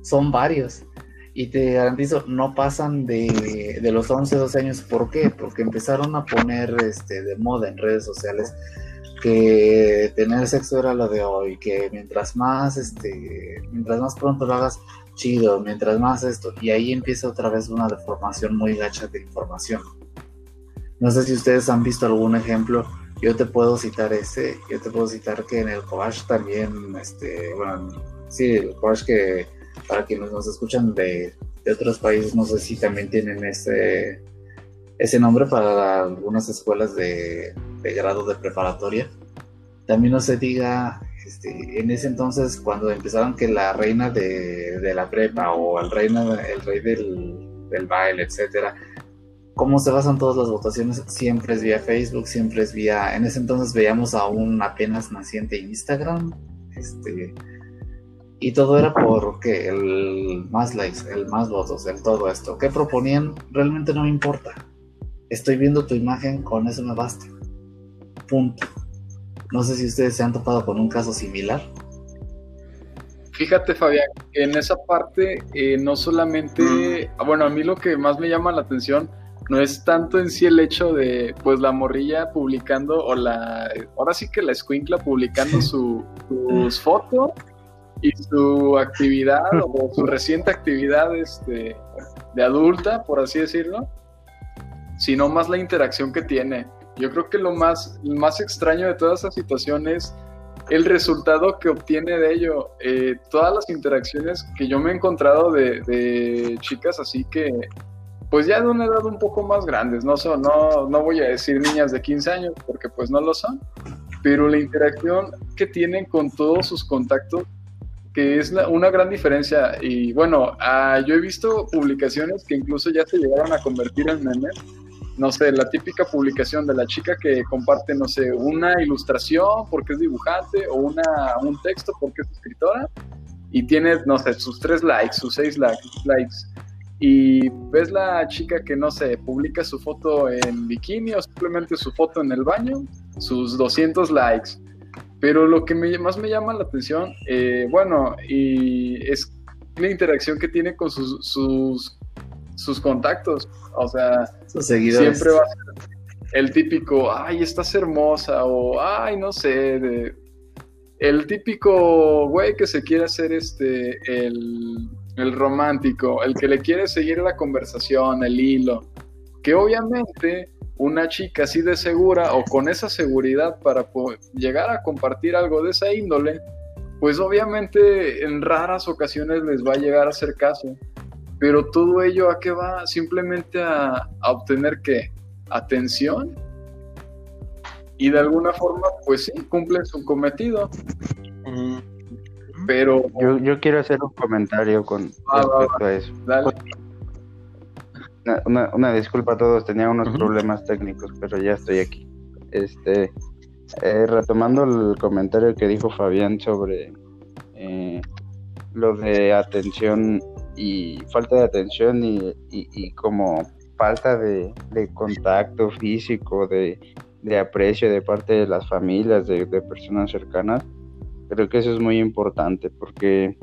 son varios. Y te garantizo, no pasan de, los 11, 12 años. ¿Por qué? Porque empezaron a poner este, de moda en redes sociales que tener sexo era lo de hoy, que mientras más, este, mientras más pronto lo hagas, chido, mientras más esto. Y ahí empieza otra vez una deformación muy gacha de información. No sé si ustedes han visto algún ejemplo yo te puedo citar ese, yo te puedo citar que en el collage también, este, bueno, sí, el collage que para quienes nos escuchan de, otros países, no sé si también tienen ese, ese nombre para algunas escuelas de, grado de preparatoria. También no se diga, este, en ese entonces, cuando empezaron que la reina de, la prepa o el, reina, el rey del, baile, etcétera, cómo se basan todas las votaciones, siempre es vía Facebook, siempre es vía, en ese entonces veíamos a un apenas naciente Instagram, este, y todo era porque el más likes, el más votos, el todo esto. ¿Qué proponían? Realmente no me importa. Estoy viendo tu imagen, con eso me basta. Punto. No sé si ustedes se han topado con un caso similar. Fíjate, Fabián, en esa parte eh, no solamente, mm. bueno, a mí lo que más me llama la atención no es tanto en sí el hecho de, pues, la morrilla publicando, o la, ahora sí que la escuincla publicando su, sus fotos y su actividad, o su reciente actividad este, de adulta, por así decirlo, sino más la interacción que tiene. Yo creo que lo más, más extraño de toda esa situación es el resultado que obtiene de ello. Eh, todas las interacciones que yo me he encontrado de, de chicas así que pues ya de una edad un poco más grandes, no son, no, no voy a decir niñas de 15 años porque pues no lo son, pero la interacción que tienen con todos sus contactos, que es una gran diferencia. Y bueno, ah, yo he visto publicaciones que incluso ya se llegaron a convertir en memes. No sé, la típica publicación de la chica que comparte, no sé, una ilustración porque es dibujante o una, un texto porque es escritora y tiene, no sé, sus tres likes, sus seis likes y ves la chica que no sé, publica su foto en bikini o simplemente su foto en el baño, sus 200 likes. Pero lo que más me llama la atención, eh, bueno, y es la interacción que tiene con sus, sus, sus contactos. O sea, siempre va a ser el típico, ay, estás hermosa, o ay, no sé, de, el típico güey que se quiere hacer este, el el romántico, el que le quiere seguir la conversación, el hilo, que obviamente una chica así de segura o con esa seguridad para llegar a compartir algo de esa índole, pues obviamente en raras ocasiones les va a llegar a hacer caso. Pero todo ello a qué va? Simplemente a, obtener qué? Atención. Y de alguna forma, pues sí, cumplen su cometido. Pero. Yo, quiero hacer un comentario con ah, respecto a eso. Una, disculpa a todos, tenía unos problemas técnicos, pero ya estoy aquí. Este, Eh, retomando el comentario que dijo Fabián sobre eh, lo de atención y falta de atención y, como falta de, contacto físico, de, aprecio de parte de las familias, de, personas cercanas, creo que eso es muy importante porque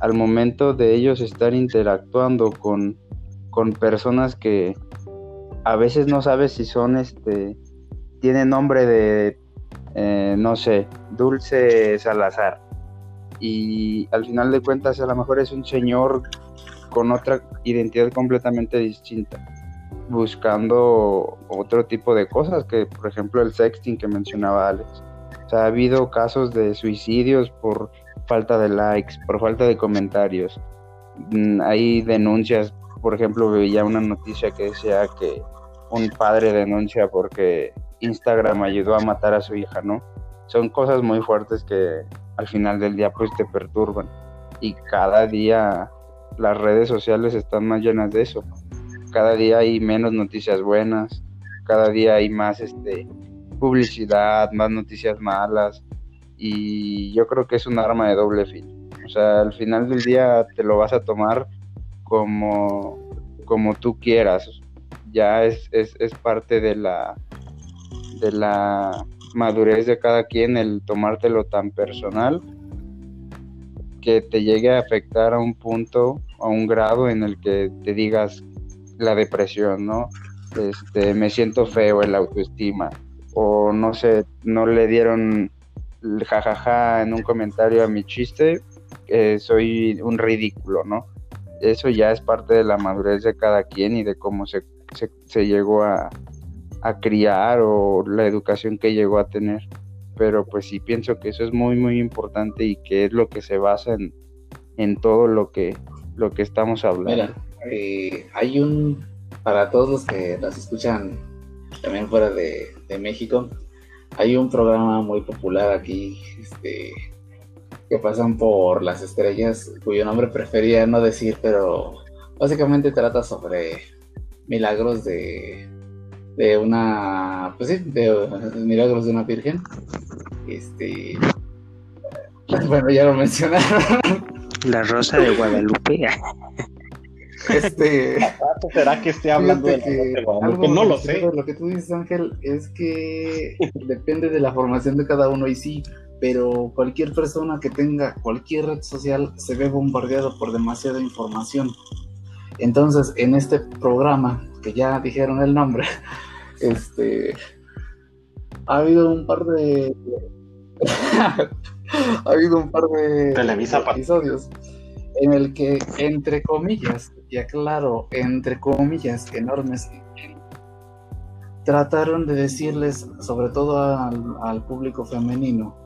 al momento de ellos estar interactuando con, con personas que a veces no sabes si son este tienen nombre de eh, no sé Dulce Salazar y al final de cuentas a lo mejor es un señor con otra identidad completamente distinta buscando otro tipo de cosas que por ejemplo el sexting que mencionaba Alex o sea ha habido casos de suicidios por falta de likes por falta de comentarios mm, hay denuncias por ejemplo veía una noticia que decía que un padre denuncia porque Instagram ayudó a matar a su hija, ¿no? Son cosas muy fuertes que al final del día pues te perturban y cada día las redes sociales están más llenas de eso. Cada día hay menos noticias buenas, cada día hay más este publicidad, más noticias malas y yo creo que es un arma de doble filo. O sea, al final del día te lo vas a tomar como como tú quieras. Ya es, es, es parte de la de la madurez de cada quien el tomártelo tan personal que te llegue a afectar a un punto, a un grado en el que te digas la depresión, ¿no? Este, me siento feo en la autoestima o no sé, no le dieron jajaja en un comentario a mi chiste, soy un ridículo, ¿no? Eso ya es parte de la madurez de cada quien y de cómo se, se llegó a, a criar o la educación que llegó a tener. Pero pues sí pienso que eso es muy muy importante y que es lo que se basa en, en todo lo que, lo que estamos hablando. Mira, eh, hay un, para todos los que las escuchan también fuera de, México, hay un programa muy popular aquí, este, que pasan por las estrellas, cuyo nombre prefería no decir, pero básicamente trata sobre milagros de, de una, pues sí, de, milagros de una virgen. Este, bueno, ya lo mencionaron. La rosa de Guadalupe. Este, será que esté hablando de que No lo sé. Lo que tú dices, Ángel, es que depende de la formación de cada uno y sí, pero cualquier persona que tenga cualquier red social se ve bombardeado por demasiada información. Entonces, en este programa, que ya dijeron el nombre, este, ha habido un par de, ha habido un par de episodios en el que, entre comillas, y aclaro, entre comillas enormes, trataron de decirles, sobre todo al, al público femenino,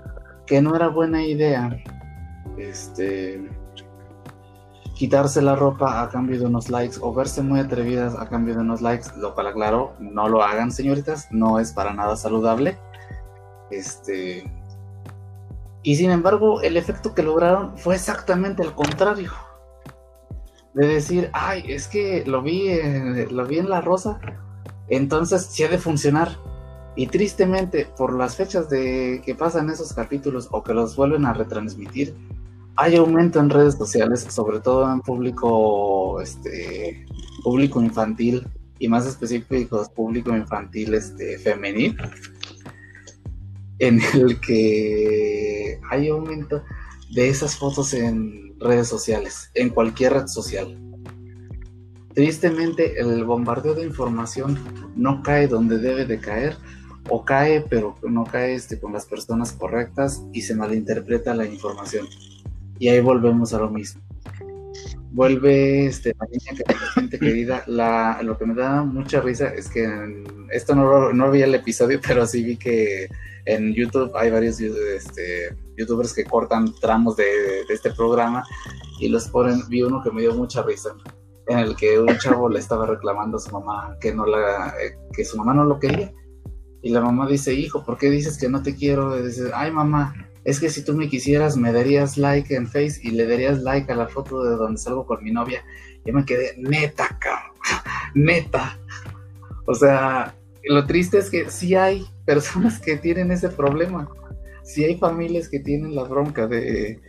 que no era buena idea este quitarse la ropa a cambio de unos likes o verse muy atrevidas a cambio de unos likes, lo cual aclaro, no lo hagan señoritas, no es para nada saludable. Este y sin embargo, el efecto que lograron fue exactamente el contrario. De decir, ay, es que lo vi, lo vi en la rosa, entonces sí ha de funcionar. Y tristemente, por las fechas de que pasan esos capítulos o que los vuelven a retransmitir, hay aumento en redes sociales, sobre todo en público, este, público infantil y más específicos público infantil este, en el que hay aumento de esas fotos en redes sociales, en cualquier red social. Tristemente, el bombardeo de información no cae donde debe de caer, o cae, pero no cae este, con las personas correctas y se malinterpreta la información. Y ahí volvemos a lo mismo. Vuelve este, la niña que gente querida. La, lo que me da mucha risa es que esto no, no vi el episodio, pero sí vi que en YouTube hay varios este, youtubers que cortan tramos de, este programa y los ponen. Vi uno que me dio mucha risa en el que un chavo le estaba reclamando a su mamá que no la eh, que su mamá no lo quería y la mamá dice hijo por qué dices que no te quiero y dice ay mamá es que si tú me quisieras me darías like en Face y le darías like a la foto de donde salgo con mi novia. Yo me quedé neta, cabrón, neta. O sea, lo triste es que sí hay personas que tienen ese problema. Si hay familias que tienen la bronca de,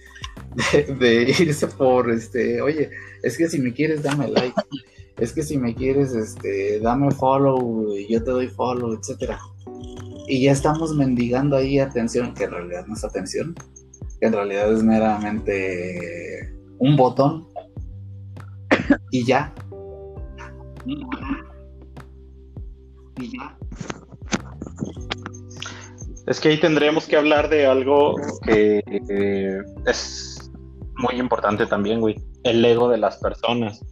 de, irse por, este, oye, es que si me quieres, dame like. Es que si me quieres, este, dame follow y yo te doy follow, etcétera. Y ya estamos mendigando ahí atención, que en realidad no es atención, en realidad es meramente un botón y ya. Y ya. Es que ahí tendríamos que hablar de algo que eh, es muy importante también, güey. El ego de las personas.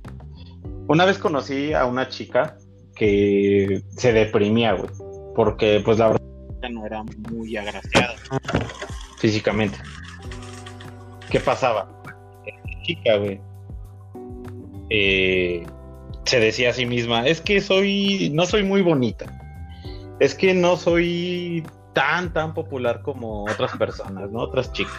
Una vez conocí a una chica que se deprimía, güey. Porque, pues, la verdad no era muy agraciada físicamente. ¿Qué pasaba? Esta chica, güey. eh, se decía a sí misma, es que soy, no soy muy bonita. Es que no soy tan, tan popular como otras personas, ¿no? Otras chicas.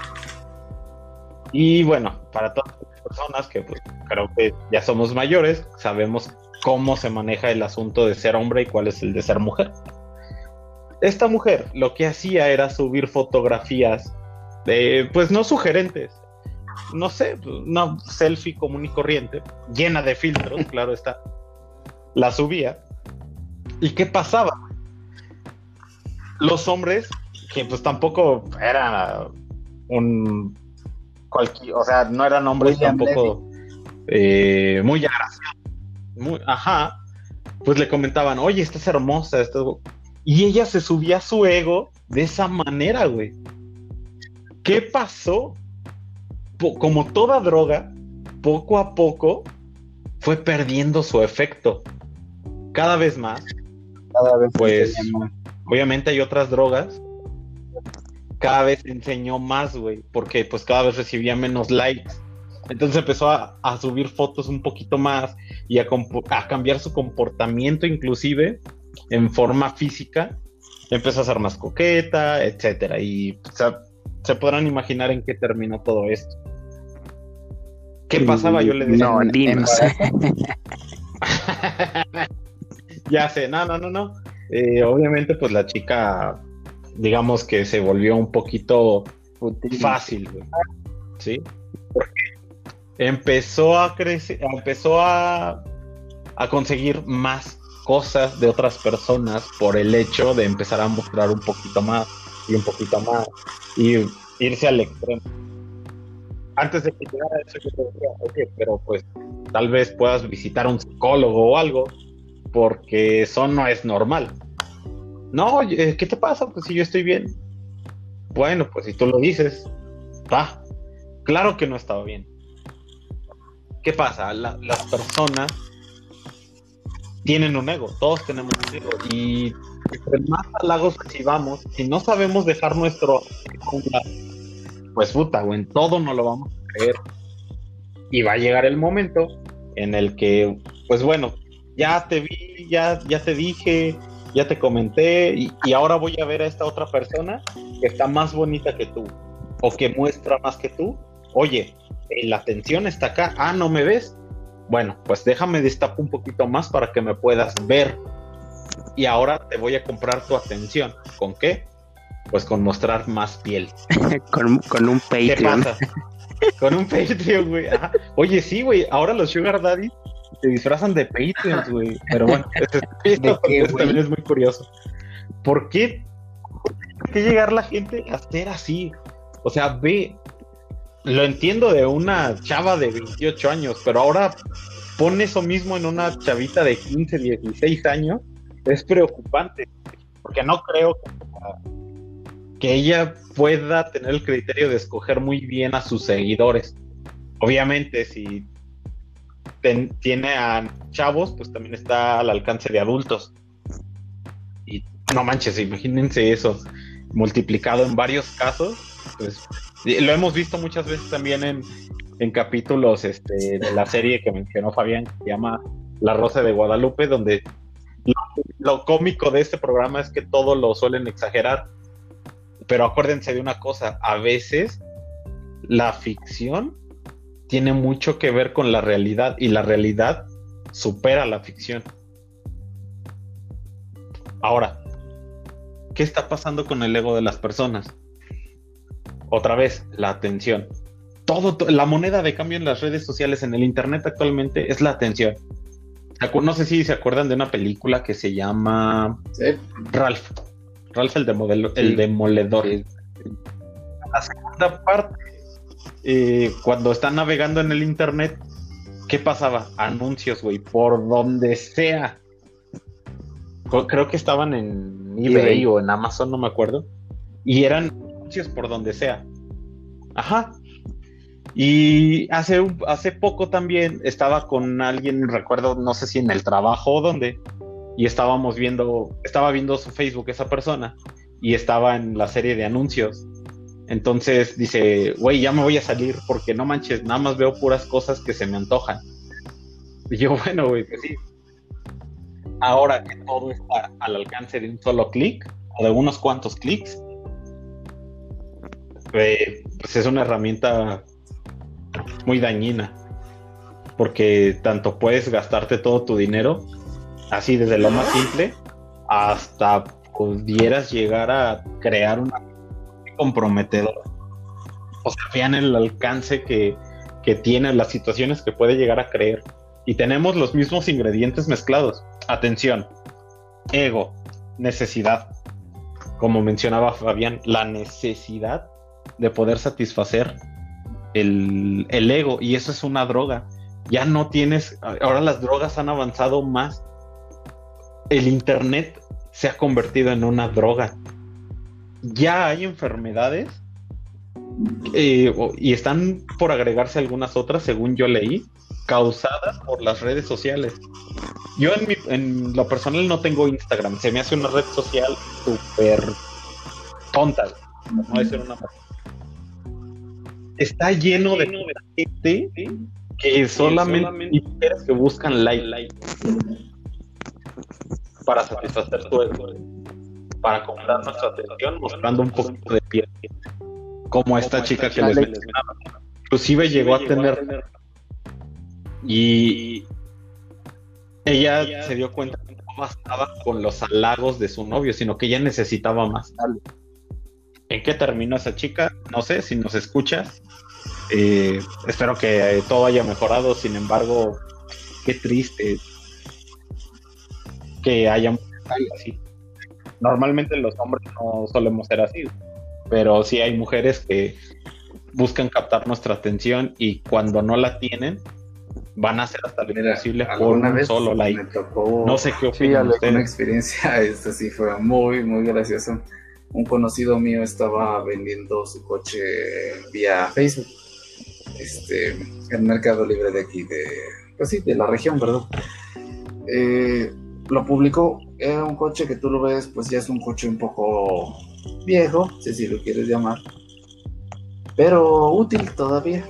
Y bueno, para todas las personas que pues, creo que ya somos mayores, sabemos cómo se maneja el asunto de ser hombre y cuál es el de ser mujer. Esta mujer lo que hacía era subir fotografías, de, pues no sugerentes, no sé, una selfie común y corriente, llena de filtros, claro está. La subía. ¿Y qué pasaba? Los hombres, que pues tampoco eran un cualquier, o sea, no eran hombres William tampoco eh, muy agraciados, muy, ajá, pues le comentaban, oye, estás hermosa, estás... y ella se subía a su ego de esa manera, güey. ¿Qué pasó? Po- como toda droga, poco a poco fue perdiendo su efecto. Cada vez más. Cada vez Pues-. Obviamente hay otras drogas. Cada vez enseñó más, güey, porque pues cada vez recibía menos likes. Entonces empezó a, a subir fotos un poquito más y a cambiar su comportamiento inclusive en forma física. Empezó a ser más coqueta, etcétera. Y o sea, se podrán imaginar en qué terminó todo esto. ¿Qué pasaba? Yo le decía. No, dinos. ya sé, no, no, no, no. Eh, obviamente, pues la chica, digamos que se volvió un poquito fácil, güey. ¿Sí? Porque empezó a crecer, empezó a, a conseguir más cosas de otras personas por el hecho de empezar a mostrar un poquito más y un poquito más y irse al extremo. Antes de que llegara eso, yo te decía, oye, pero pues tal vez puedas visitar a un psicólogo o algo, porque eso no es normal. No, ¿qué te pasa? Pues si yo estoy bien. Bueno, pues si tú lo dices, va. Claro que no estaba bien. ¿Qué pasa? La- las personas tienen un ego, todos tenemos un ego. Y entre más halagos recibamos, si no sabemos dejar nuestro pues puta, güey, en todo no lo vamos a creer. Y va a llegar el momento en el que, pues bueno, ya te vi, ya, ya te dije, ya te comenté, y, y ahora voy a ver a esta otra persona que está más bonita que tú, o que muestra más que tú. Oye, la atención está acá, ah, ¿no me ves? Bueno, pues déjame destapo un poquito más para que me puedas ver. Y ahora te voy a comprar tu atención. ¿Con qué? Pues con mostrar más piel. con, con un ¿Qué Patreon. pasa? Con un Patreon, güey. Ajá. Oye, sí, güey. Ahora los Sugar Daddy se disfrazan de Patreons, güey. Pero bueno, esto, esto- qué, esto güey? también es muy curioso. ¿Por qué? ¿Por qué llegar la gente a ser así? O sea, ve. Lo entiendo de una chava de 28 años, pero ahora pon eso mismo en una chavita de 15, 16 años. Es preocupante. Porque no creo que ella pueda tener el criterio de escoger muy bien a sus seguidores. Obviamente, si tiene a chavos, pues también está al alcance de adultos. Y no manches, imagínense eso multiplicado en varios casos. Pues lo hemos visto muchas veces también en, en capítulos este, de la serie que mencionó Fabián, que se llama La Rosa de Guadalupe, donde lo, lo cómico de este programa es que todo lo suelen exagerar pero acuérdense de una cosa, a veces la ficción tiene mucho que ver con la realidad y la realidad supera la ficción. Ahora, ¿qué está pasando con el ego de las personas? Otra vez, la atención. Todo, to- la moneda de cambio en las redes sociales, en el internet actualmente, es la atención. ¿Se acu- No sé si se acuerdan de una película que se llama Sí, Ralph. Ralph el, demodelo- el Sí. demoledor. Sí. La segunda parte, eh, cuando están navegando en el internet, ¿qué pasaba? Anuncios, güey, por donde sea. Creo que estaban en eBay. o en Amazon, no me acuerdo. Y eran anuncios por donde sea. Ajá. Y hace, un- hace poco también estaba con alguien, recuerdo, no sé si en el trabajo o dónde, y estábamos viendo, estaba viendo su Facebook esa persona, y estaba en la serie de anuncios. Entonces dice, güey, ya me voy a salir porque no manches, nada más veo puras cosas que se me antojan. Y yo, bueno, güey, pues sí. Ahora que todo está al alcance de un solo clic, o de unos cuantos clics, pues es una herramienta muy dañina. Porque tanto puedes gastarte todo tu dinero, así desde lo más simple, hasta pudieras llegar a crear una comprometedor. O sea, vean el alcance que, que tiene, las situaciones que puede llegar a creer. Y tenemos los mismos ingredientes mezclados. Atención, ego, necesidad. Como mencionaba Fabián, la necesidad de poder satisfacer el, el ego. Y eso es una droga. Ya no tienes, ahora las drogas han avanzado más. El Internet se ha convertido en una droga. Ya hay enfermedades eh, y están por agregarse algunas otras, según yo leí, causadas por las redes sociales. Yo en, mi- en lo personal no tengo Instagram, se me hace una red social súper tonta, no decir una. Está lleno de gente que solamente, mujeres que buscan like, para satisfacer su ego, para comprar nuestra atención, mostrando un poquito de piel, como esta chica que les mencionaba. Inclusive llegó a tener y ella se dio cuenta que no bastaba con los halagos de su novio, sino que ella necesitaba más. ¿En qué terminó esa chica? No sé, si nos escuchas. eh, espero que eh, todo haya mejorado, sin embargo, qué triste que haya así. Normalmente los hombres no solemos ser así, pero sí hay mujeres que buscan captar nuestra atención y cuando no la tienen, van a hacer hasta lo imposible por un vez solo like. me tocó No sé qué Sí, opinan Alex, una experiencia, esto sí fue muy, muy gracioso. Un conocido mío estaba vendiendo su coche vía Facebook, este, en Mercado Libre de aquí, de, pues sí, de la región, ¿verdad? Eh, lo publicó, era un coche que tú lo ves, pues ya es un coche un poco viejo, si si lo quieres llamar, pero útil todavía.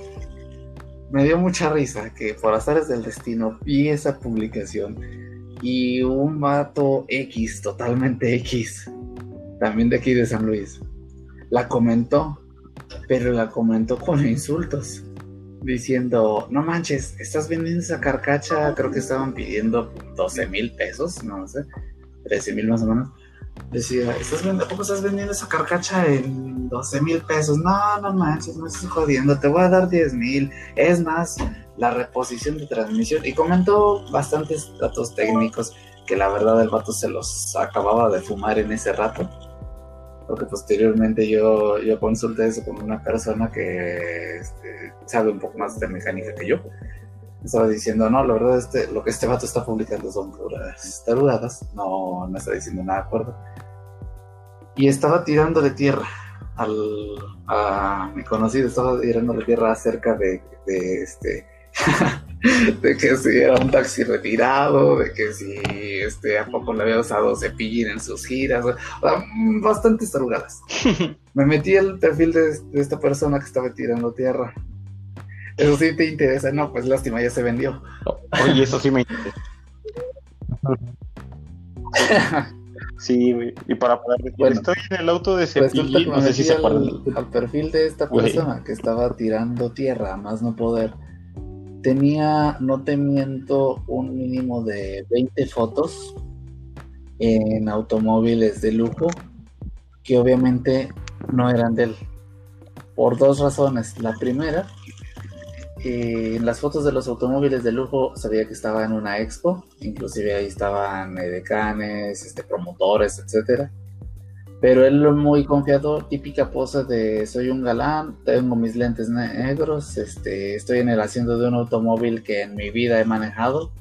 Me dio mucha risa que por azares del destino vi esa publicación y un vato X, totalmente X, también de aquí de San Luis, la comentó, pero la comentó con insultos, diciendo, no manches, estás vendiendo esa carcacha, creo que estaban pidiendo 12 mil pesos, no sé, 13 mil más o menos. Decía, ¿estás vendiendo, ¿a poco estás vendiendo esa carcacha en 12 mil pesos? No, no manches, no estoy jodiendo, te voy a dar 10 mil. Es más, la reposición de transmisión. Y comentó bastantes datos técnicos que la verdad el vato se los acababa de fumar en ese rato. Porque posteriormente yo, yo consulté eso con una persona que este, sabe un poco más de mecánica que yo. Estaba diciendo, no, la verdad, este, lo que este vato está publicando son puras tarugadas. No, no está diciendo nada de acuerdo. Y estaba tirándole tierra al, a mi conocido, estaba tirándole tierra acerca de este de que si era un taxi retirado, de que si este a poco le había usado cepillín en sus giras, o sea, mm, bastantes tarugadas. Me metí al perfil de, de esta persona que estaba tirando tierra. Eso sí te interesa, no, pues lástima, ya se vendió. Oye, eso sí me interesa. Sí, güey. Y para poder decir, Bueno. estoy en el auto de Cepillín, no sé si se acuerdan. al, al perfil de esta persona que estaba tirando tierra, más no poder. Tenía, no te miento, un mínimo de 20 fotos en automóviles de lujo que obviamente no eran de él. Por dos razones. La primera, eh, en las fotos de los automóviles de lujo sabía que estaba en una expo, inclusive ahí estaban edecanes, este, promotores, etcétera. Pero él muy confiado, típica pose de soy un galán, tengo mis lentes negros, este, estoy en el asiento de un automóvil que en mi vida he manejado.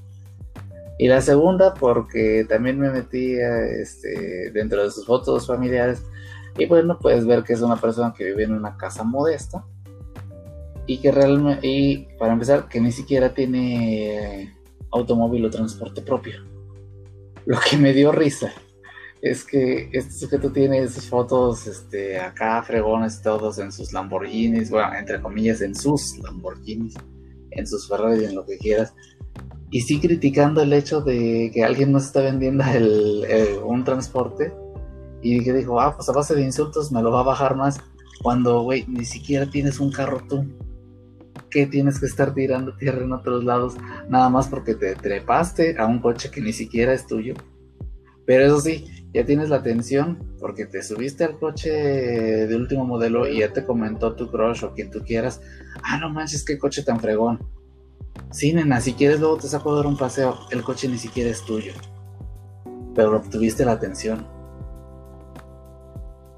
Y la segunda, porque también me metí este, dentro de sus fotos familiares. Y bueno, puedes ver que es una persona que vive en una casa modesta. Y que realmente, y para empezar, que ni siquiera tiene automóvil o transporte propio. Lo que me dio risa es que este sujeto tiene esas fotos este, acá fregones todos en sus Lamborghinis, bueno, entre comillas, en sus Lamborghinis, en sus Ferrari, en lo que quieras. Y sí criticando el hecho de que alguien nos está vendiendo un transporte y que dijo, ah, pues a base de insultos me lo va a bajar más. Cuando, güey, ni siquiera tienes un carro tú. Que tienes que estar tirando tierra en otros lados, nada más porque te trepaste a un coche que ni siquiera es tuyo. Pero eso sí, ya tienes la atención porque te subiste al coche de último modelo y ya te comentó tu crush o quien tú quieras. Ah, no manches, qué coche tan fregón. Sí, nena, si quieres luego te saco a dar un paseo. El coche ni siquiera es tuyo. Pero obtuviste la atención.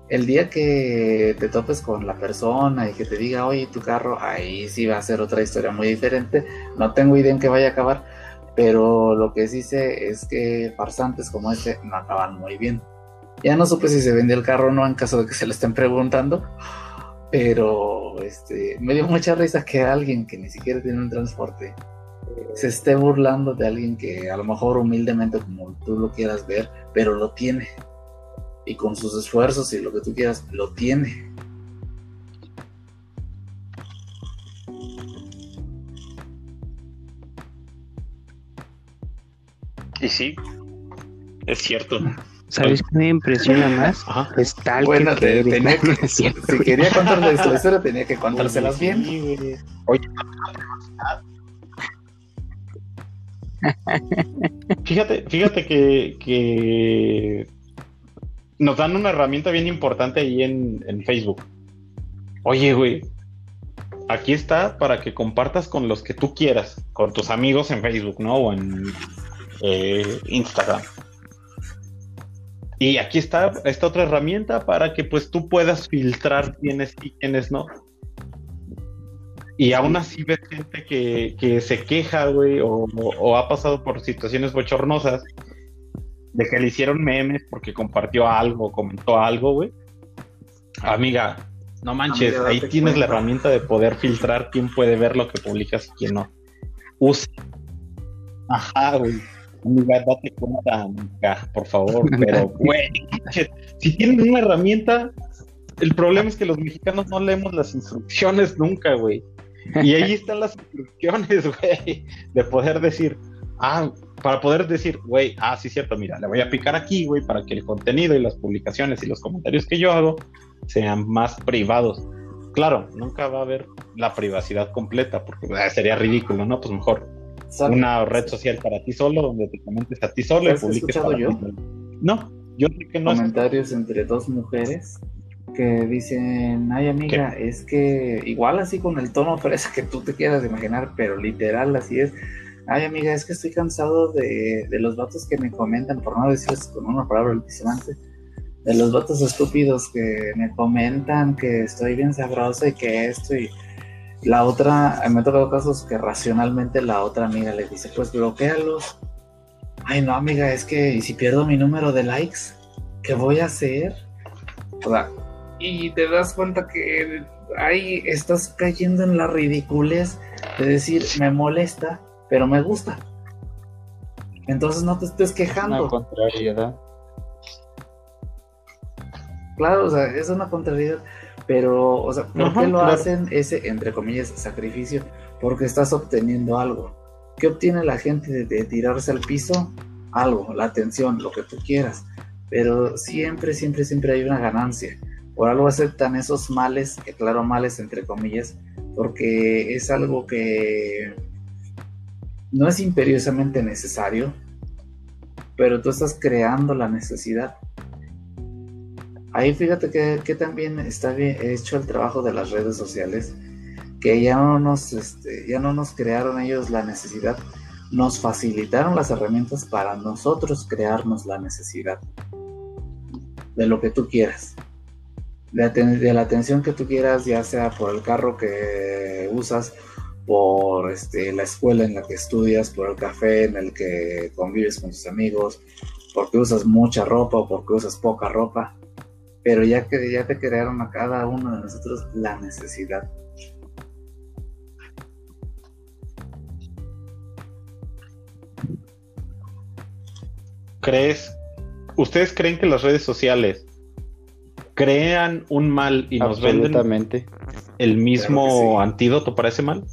El día que te topes con la persona y que te diga, oye, tu carro, ahí sí va a ser otra historia muy diferente. No tengo idea en qué vaya a acabar pero lo que sí sé es que farsantes como este no acaban muy bien. Ya no supe si se vendió el carro o no en caso de que se le estén preguntando, pero este, me dio mucha risa que alguien que ni siquiera tiene un transporte se esté burlando de alguien que a lo mejor humildemente como tú lo quieras ver, pero lo tiene. Y con sus esfuerzos y lo que tú quieras, lo tiene. Y sí, es cierto. ¿Sabes qué me impresiona más? Es tal bueno, que, tenía que si quería contarles la historia tenía que contárselas bien. Oye, fíjate, fíjate que, que nos dan una herramienta bien importante ahí en, en Facebook. Oye, güey, aquí está para que compartas con los que tú quieras, con tus amigos en Facebook, ¿no? O en eh, Instagram. Y aquí está esta otra herramienta para que pues tú puedas filtrar quiénes y quiénes no. Y aún así ves gente que, se queja, güey, o, ha pasado por situaciones bochornosas de que le hicieron memes porque compartió algo, comentó algo, güey. Amiga, no manches, ahí tienes la herramienta de poder filtrar quién puede ver lo que publicas y quién no. Usa. Ajá, güey. Amiga, date cuenta, amiga, por favor. Pero, güey, si tienen una herramienta, el problema es que los mexicanos no leemos las instrucciones nunca, güey. Y ahí están las instrucciones, güey, de poder decir, ah, para poder decir, güey, ah, sí, cierto, mira, le voy a picar aquí, güey, para que el contenido y las publicaciones y los comentarios que yo hago sean más privados. Claro, nunca va a haber la privacidad completa, porque ah, sería ridículo, ¿no? Pues mejor una red social para ti solo, donde te comentes a ti solo y publiques escuchado yo? No, yo sé que no. Comentarios entre dos mujeres que dicen, ay amiga, es que igual así con el tono fresa que tú te quieras imaginar, pero literal así es. Ay amiga, es que estoy cansado de, de los vatos que me comentan, por no decirles con una palabra altisonante, de los vatos estúpidos que me comentan que estoy bien sabrosa y que esto y la otra, me ha tocado casos que racionalmente la otra amiga le dice, pues bloquealos. Ay, no, amiga, es que, ¿y si pierdo mi número de likes? ¿Qué voy a hacer? O sea, y te das cuenta que ahí estás cayendo en la ridiculez de decir, me molesta, pero me gusta. Entonces no te estés quejando. Una contrariedad. Claro, o sea, es una contrariedad. Pero, o sea, ¿por qué lo hacen ese, entre comillas, sacrificio? Porque estás obteniendo algo. ¿Qué obtiene la gente de, tirarse al piso? Algo, la atención, lo que tú quieras. Pero siempre, siempre, siempre hay una ganancia. Por algo aceptan esos males, que claro, males entre comillas, porque es algo que no es imperiosamente necesario, pero tú estás creando la necesidad Ahí fíjate que, también está bien hecho el trabajo de las redes sociales, que ya no nos, este, ya no nos crearon ellos la necesidad, nos facilitaron las herramientas para nosotros crearnos la necesidad de lo que tú quieras. De, la atención que tú quieras, ya sea por el carro que usas, por este, la escuela en la que estudias, por el café en el que convives con tus amigos, porque usas mucha ropa o porque usas poca ropa. Pero ya que ya te crearon a cada uno de nosotros la necesidad. ¿Crees? ¿Ustedes creen que las redes sociales crean un mal y nos venden el mismo antídoto para ese mal?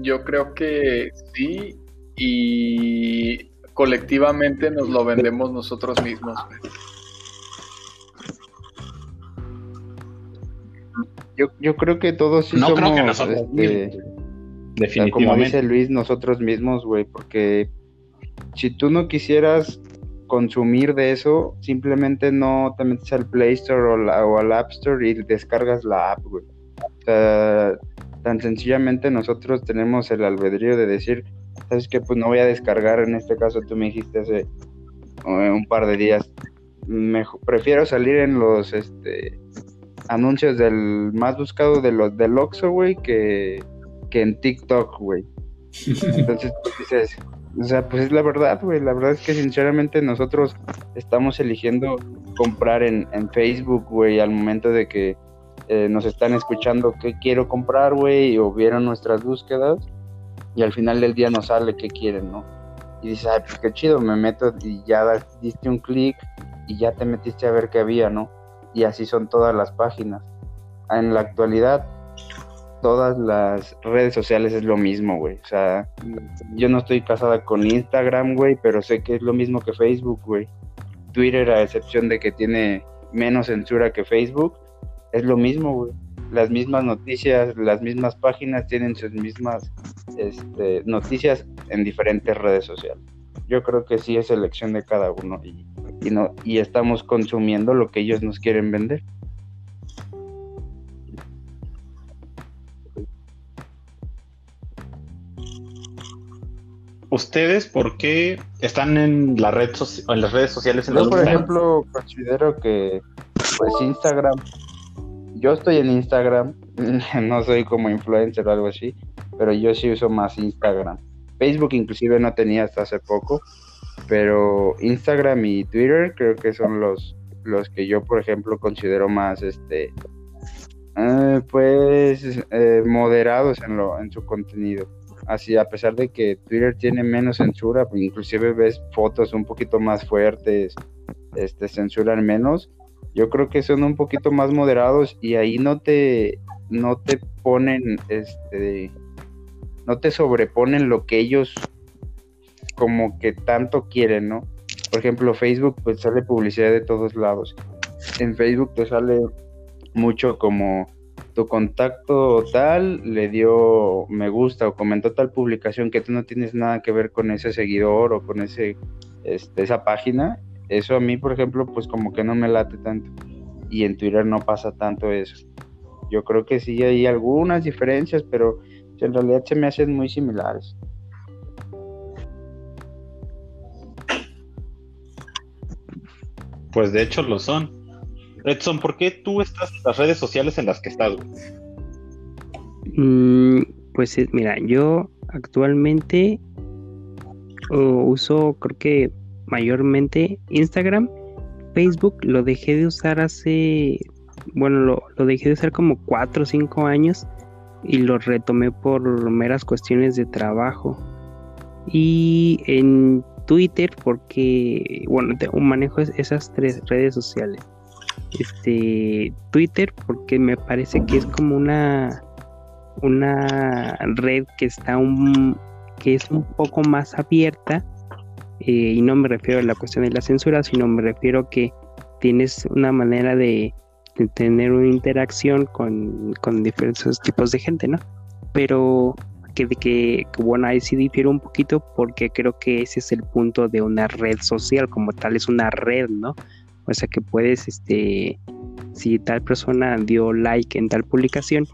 Yo creo que sí y colectivamente nos lo vendemos nosotros mismos. Yo, yo creo que todos sí no somos, creo que nosotros este, definitivamente. como dice Luis, nosotros mismos, güey, porque si tú no quisieras consumir de eso, simplemente no te metes al Play Store o, al App Store y descargas la app, güey. O sea, tan sencillamente nosotros tenemos el albedrío de decir, sabes que pues no voy a descargar, en este caso tú me dijiste hace eh, un par de días, mejor, prefiero salir en los este anuncios del más buscado de los del Oxxo, güey, que, que en TikTok, güey. Entonces pues, dices, o sea, pues es la verdad, güey. La verdad es que sinceramente nosotros estamos eligiendo comprar en, en Facebook, güey, al momento de que eh, nos están escuchando qué quiero comprar, güey, o vieron nuestras búsquedas y al final del día nos sale qué quieren, ¿no? Y dices, ay, pues qué chido, me meto y ya diste un clic y ya te metiste a ver qué había, ¿no? Y así son todas las páginas. En la actualidad, todas las redes sociales es lo mismo, güey. O sea, yo no estoy casada con Instagram, güey, pero sé que es lo mismo que Facebook, güey. Twitter, a excepción de que tiene menos censura que Facebook, es lo mismo, güey. Las mismas noticias, las mismas páginas tienen sus mismas este, noticias en diferentes redes sociales. Yo creo que sí es elección de cada uno y, y, no, y estamos consumiendo lo que ellos nos quieren vender. ¿Ustedes por qué están en, la red en las redes sociales? En yo, por ejemplo, considero que pues Instagram, yo estoy en Instagram, no soy como influencer o algo así, pero yo sí uso más Instagram. Facebook inclusive no tenía hasta hace poco, pero Instagram y Twitter creo que son los, los que yo, por ejemplo, considero más, este, eh, pues, eh, moderados en, lo, en su contenido así a pesar de que Twitter tiene menos censura, pues, inclusive ves fotos un poquito más fuertes, este censuran menos. Yo creo que son un poquito más moderados y ahí no te no te ponen este no te sobreponen lo que ellos como que tanto quieren, ¿no? Por ejemplo, Facebook pues sale publicidad de todos lados. En Facebook te sale mucho como tu contacto tal le dio me gusta o comentó tal publicación que tú no tienes nada que ver con ese seguidor o con ese este, esa página, eso a mí, por ejemplo, pues como que no me late tanto. Y en Twitter no pasa tanto eso. Yo creo que sí hay algunas diferencias, pero en realidad se me hacen muy similares. Pues de hecho lo son. Edson, ¿por qué tú estás en las redes sociales en las que estás? Mm, pues mira, yo actualmente uso, creo que mayormente Instagram. Facebook lo dejé de usar hace, bueno, lo, lo dejé de usar como 4 o 5 años y lo retomé por meras cuestiones de trabajo. Y en Twitter porque, bueno, manejo esas tres redes sociales este Twitter porque me parece que es como una una red que está un que es un poco más abierta eh, y no me refiero a la cuestión de la censura sino me refiero que tienes una manera de, tener una interacción con, con, diferentes tipos de gente no pero que, que, que bueno ahí sí difiere un poquito porque creo que ese es el punto de una red social como tal es una red no O sea que puedes, este, si tal persona dio like en tal publicación,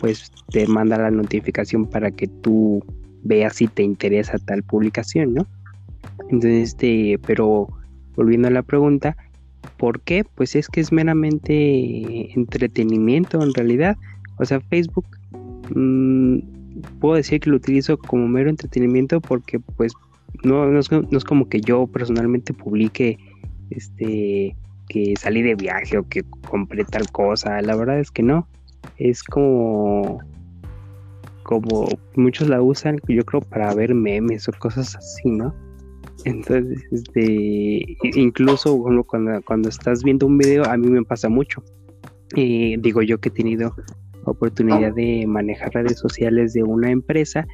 pues te manda la notificación para que tú veas si te interesa tal publicación, ¿no? Entonces, este, pero volviendo a la pregunta, ¿por qué? Pues es que es meramente entretenimiento en realidad. O sea, Facebook, mmm, puedo decir que lo utilizo como mero entretenimiento porque pues no, no, es, no es como que yo personalmente publique este que salí de viaje o que compré tal cosa. La verdad es que no. Es como como muchos la usan, yo creo, para ver memes o cosas así, ¿no? Entonces, este, incluso cuando, cuando estás viendo un video, a mí me pasa mucho. Eh, digo yo que he tenido oportunidad de manejar redes sociales de una empresa,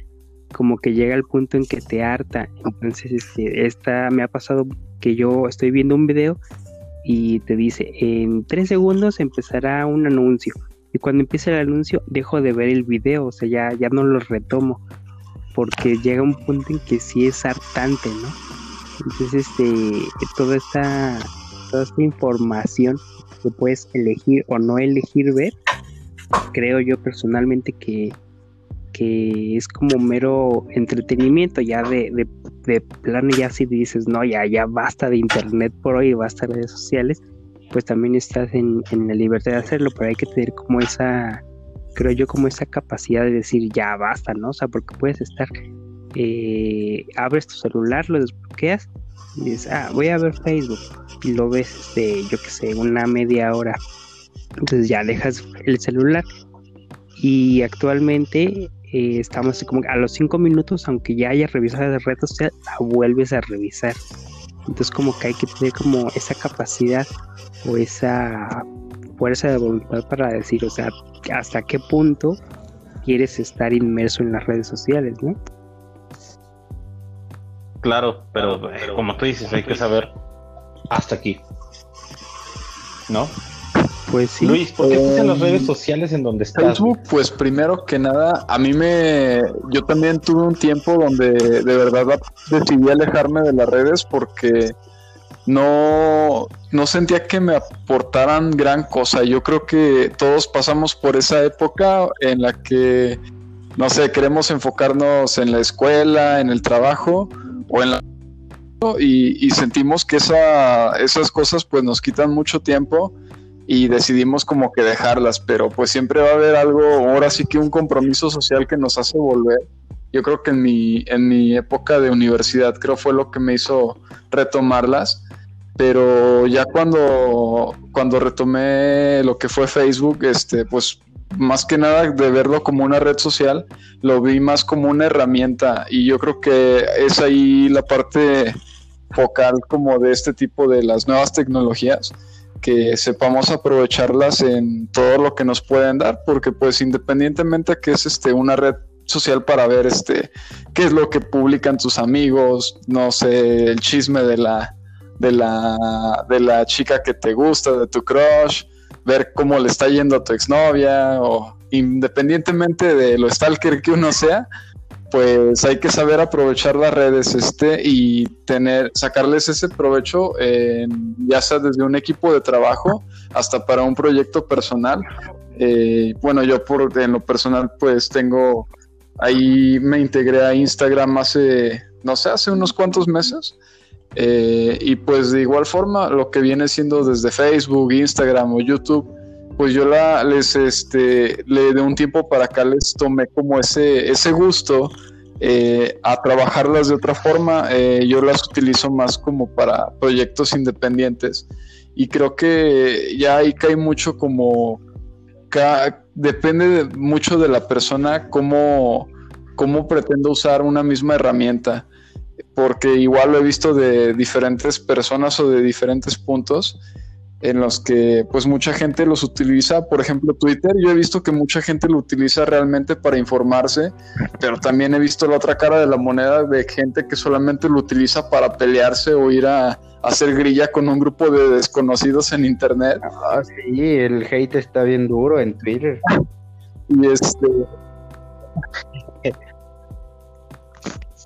como que llega el punto en que te harta. Entonces, este, esta me ha pasado que yo estoy viendo un video y te dice, en tres segundos empezará un anuncio. Y cuando empieza el anuncio, dejo de ver el video, o sea, ya, ya no lo retomo, porque llega un punto en que sí es hartante, ¿no? Entonces, este, toda esta, toda esta información que puedes elegir o no elegir ver, creo yo personalmente que, que es como mero entretenimiento, ya de, de, de plano ya si dices, no, ya, ya basta de internet por hoy, basta de redes sociales, pues también estás en, en la libertad de hacerlo, pero hay que tener como esa, creo yo, como esa capacidad de decir, ya basta, ¿no? O sea, porque puedes estar, eh, abres tu celular, lo desbloqueas y dices, ah, voy a ver Facebook y lo ves, este, yo qué sé, una media hora. Entonces ya dejas el celular y actualmente eh, estamos como a los cinco minutos, aunque ya hayas revisado la red social, la vuelves a revisar. Entonces como que hay que tener como esa capacidad o esa fuerza de voluntad para decir, o sea, hasta qué punto quieres estar inmerso en las redes sociales, ¿no? Claro, pero, eh, como tú dices, hay que saber hasta aquí. ¿No? Pues sí. Luis, ¿por qué estás en las redes sociales en donde estás? Facebook, pues primero que nada, a mí me. Yo también tuve un tiempo donde de verdad decidí alejarme de las redes porque no, no sentía que me aportaran gran cosa. Yo creo que todos pasamos por esa época en la que, no sé, queremos enfocarnos en la escuela, en el trabajo o en la... Y, y sentimos que esa, esas cosas pues nos quitan mucho tiempo y decidimos como que dejarlas, pero pues siempre va a haber algo, ahora sí que un compromiso social que nos hace volver. Yo creo que en mi, en mi época de universidad creo fue lo que me hizo retomarlas, pero ya cuando, cuando retomé lo que fue Facebook, este, pues más que nada de verlo como una red social, lo vi más como una herramienta. Y yo creo que es ahí la parte focal como de este tipo de las nuevas tecnologías que sepamos aprovecharlas en todo lo que nos pueden dar, porque pues independientemente que es este una red social para ver este qué es lo que publican tus amigos, no sé, el chisme de la de la de la chica que te gusta, de tu crush, ver cómo le está yendo a tu exnovia o independientemente de lo stalker que uno sea, pues hay que saber aprovechar las redes este y tener sacarles ese provecho ya sea desde un equipo de trabajo hasta para un proyecto personal. Eh, bueno yo por en lo personal pues tengo ahí me integré a Instagram hace no sé hace unos cuantos meses eh, y pues de igual forma lo que viene siendo desde Facebook Instagram o YouTube pues yo la, les, este, le de un tiempo para acá les tomé como ese, ese gusto eh, a trabajarlas de otra forma. Eh, yo las utilizo más como para proyectos independientes y creo que ya ahí cae mucho como, depende mucho de la persona cómo, cómo pretende usar una misma herramienta porque igual lo he visto de diferentes personas o de diferentes puntos en los que pues mucha gente los utiliza, por ejemplo Twitter, yo he visto que mucha gente lo utiliza realmente para informarse, pero también he visto la otra cara de la moneda de gente que solamente lo utiliza para pelearse o ir a, hacer grilla con un grupo de desconocidos en internet. Ah, sí, el hate está bien duro en Twitter. y este...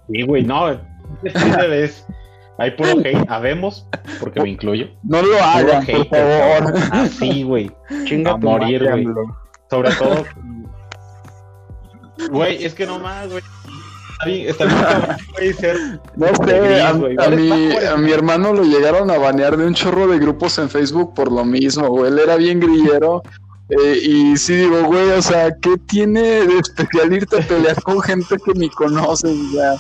Sí, güey, no, Hay puro hate, habemos, porque me incluyo. No lo hagan, por favor. Así, güey. Chinga A morir, güey. Sobre todo. Güey, es que no más, güey. Está bien, está bien cabrón, güey, ser. No sé, gris, a, güey. a Vale, mi, a mi hermano lo llegaron a banear de un chorro de grupos en Facebook por lo mismo, güey. Él era bien grillero. eh, y sí digo, güey, o sea, ¿qué tiene de especial irte a pelear con gente que ni conoces? Sea,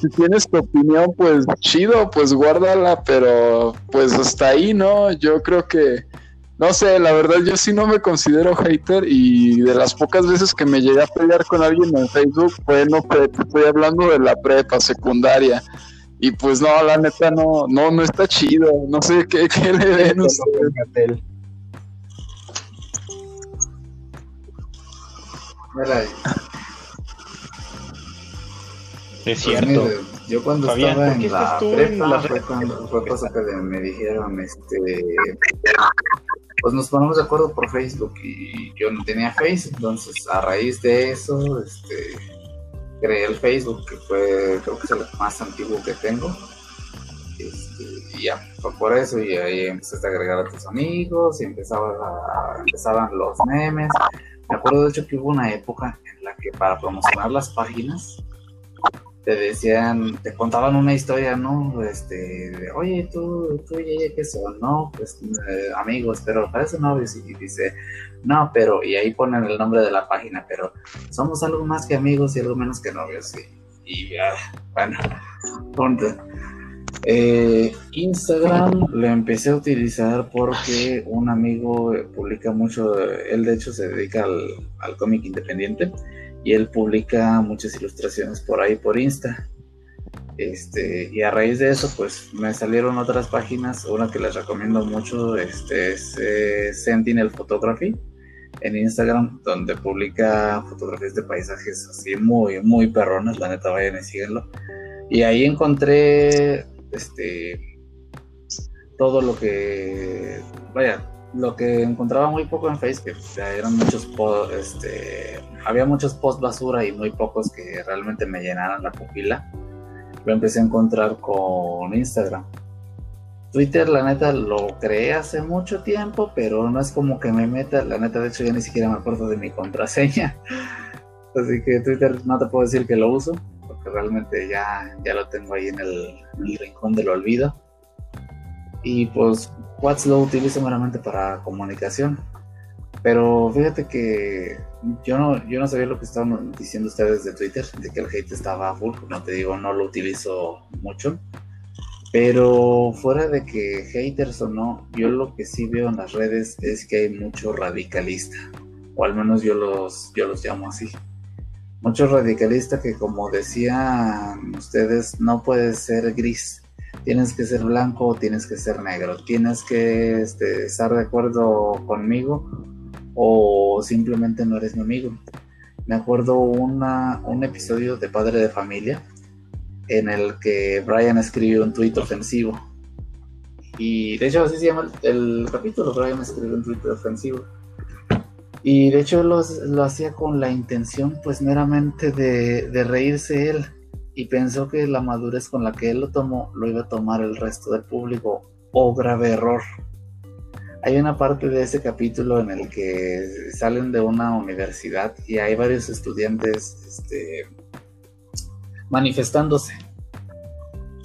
si tienes tu opinión, pues chido, pues guárdala, pero pues hasta ahí, ¿no? Yo creo que, no sé, la verdad yo sí no me considero hater y de las pocas veces que me llegué a pelear con alguien en Facebook fue, no estoy hablando de la prepa, secundaria. Y pues no, la neta no, no, no está chido. No sé qué, qué le ven ustedes. Es pues, cierto. mire, yo cuando Fabián, estaba ¿por qué en la en prepa la fue, cuando, fue cosa que me dijeron, este, pues nos ponemos de acuerdo por Facebook y yo no tenía Facebook, entonces a raíz de eso, este, creé el Facebook, que fue, creo que es el más antiguo que tengo. Este, y ya, fue por eso, y ahí empezaste a agregar a tus amigos, y a- empezaban los memes. Me acuerdo de hecho que hubo una época en la que para promocionar las páginas te decían, te contaban una historia, ¿no? Este, de, oye, tú, tú y ella, ¿qué son? No, pues eh, amigos, pero parece novios. Y dice, no, pero, y ahí ponen el nombre de la página, pero somos algo más que amigos y algo menos que novios. Y, y ya, bueno, punto. Eh, Instagram lo empecé a utilizar porque un amigo publica mucho, él de hecho se dedica al, al cómic independiente y él publica muchas ilustraciones por ahí por Insta. Este, y a raíz de eso, pues me salieron otras páginas. Una que les recomiendo mucho este, es eh, Sentinel Photography en Instagram, donde publica fotografías de paisajes así muy, muy perrones. La neta, vayan y síguenlo. Y ahí encontré este todo lo que vaya lo que encontraba muy poco en Facebook eran muchos este había muchos posts basura y muy pocos que realmente me llenaran la pupila. Lo empecé a encontrar con Instagram. Twitter la neta lo creé hace mucho tiempo pero no es como que me meta la neta de hecho ya ni siquiera me acuerdo de mi contraseña. Así que Twitter no te puedo decir que lo uso porque realmente ya, ya lo tengo ahí en el, en el rincón del olvido. Y pues WhatsApp lo utilizo meramente para comunicación. Pero fíjate que yo no, yo no sabía lo que estaban diciendo ustedes de Twitter, de que el hate estaba full. No te digo, no lo utilizo mucho. Pero fuera de que haters o no, yo lo que sí veo en las redes es que hay mucho radicalista. O al menos yo los, yo los llamo así mucho radicalista que como decían ustedes no puedes ser gris tienes que ser blanco o tienes que ser negro. Tienes que este, estar de acuerdo conmigo o simplemente no eres mi amigo. Me acuerdo una, un episodio de Padre de Familia en el que Brian escribió un tuit ofensivo. Y de hecho así se llama el, capítulo Brian escribió un tuit ofensivo. Y de hecho lo, lo hacía con la intención pues meramente de, de, reírse él y pensó que la madurez con la que él lo tomó lo iba a tomar el resto del público. Oh, grave error. Hay una parte de ese capítulo en el que salen de una universidad y hay varios estudiantes este, manifestándose.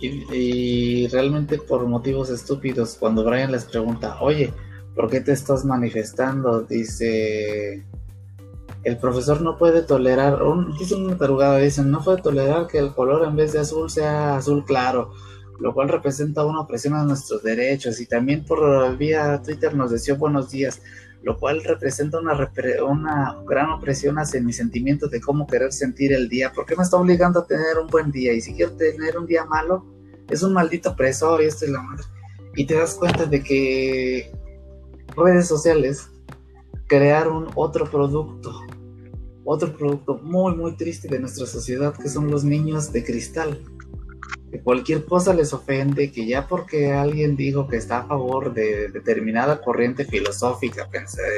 Y, y realmente por motivos estúpidos, cuando Brian les pregunta, oye, ¿por qué te estás manifestando? Dice, el profesor no puede tolerar, un, dice una tarugada, dicen, no puede tolerar que el color en vez de azul sea azul claro, lo cual representa una opresión a nuestros derechos. Y también por vía Twitter nos deseó buenos días, lo cual representa una, una gran opresión hacia mi sentimiento de cómo querer sentir el día. ¿Por qué me está obligando a tener un buen día? Y si quiero tener un día malo, es un maldito opresor y esto es la madre. Y te das cuenta de que redes sociales crearon otro producto, otro producto muy muy triste de nuestra sociedad que son los niños de cristal. Que cualquier cosa les ofende, que ya porque alguien dijo que está a favor de determinada corriente filosófica,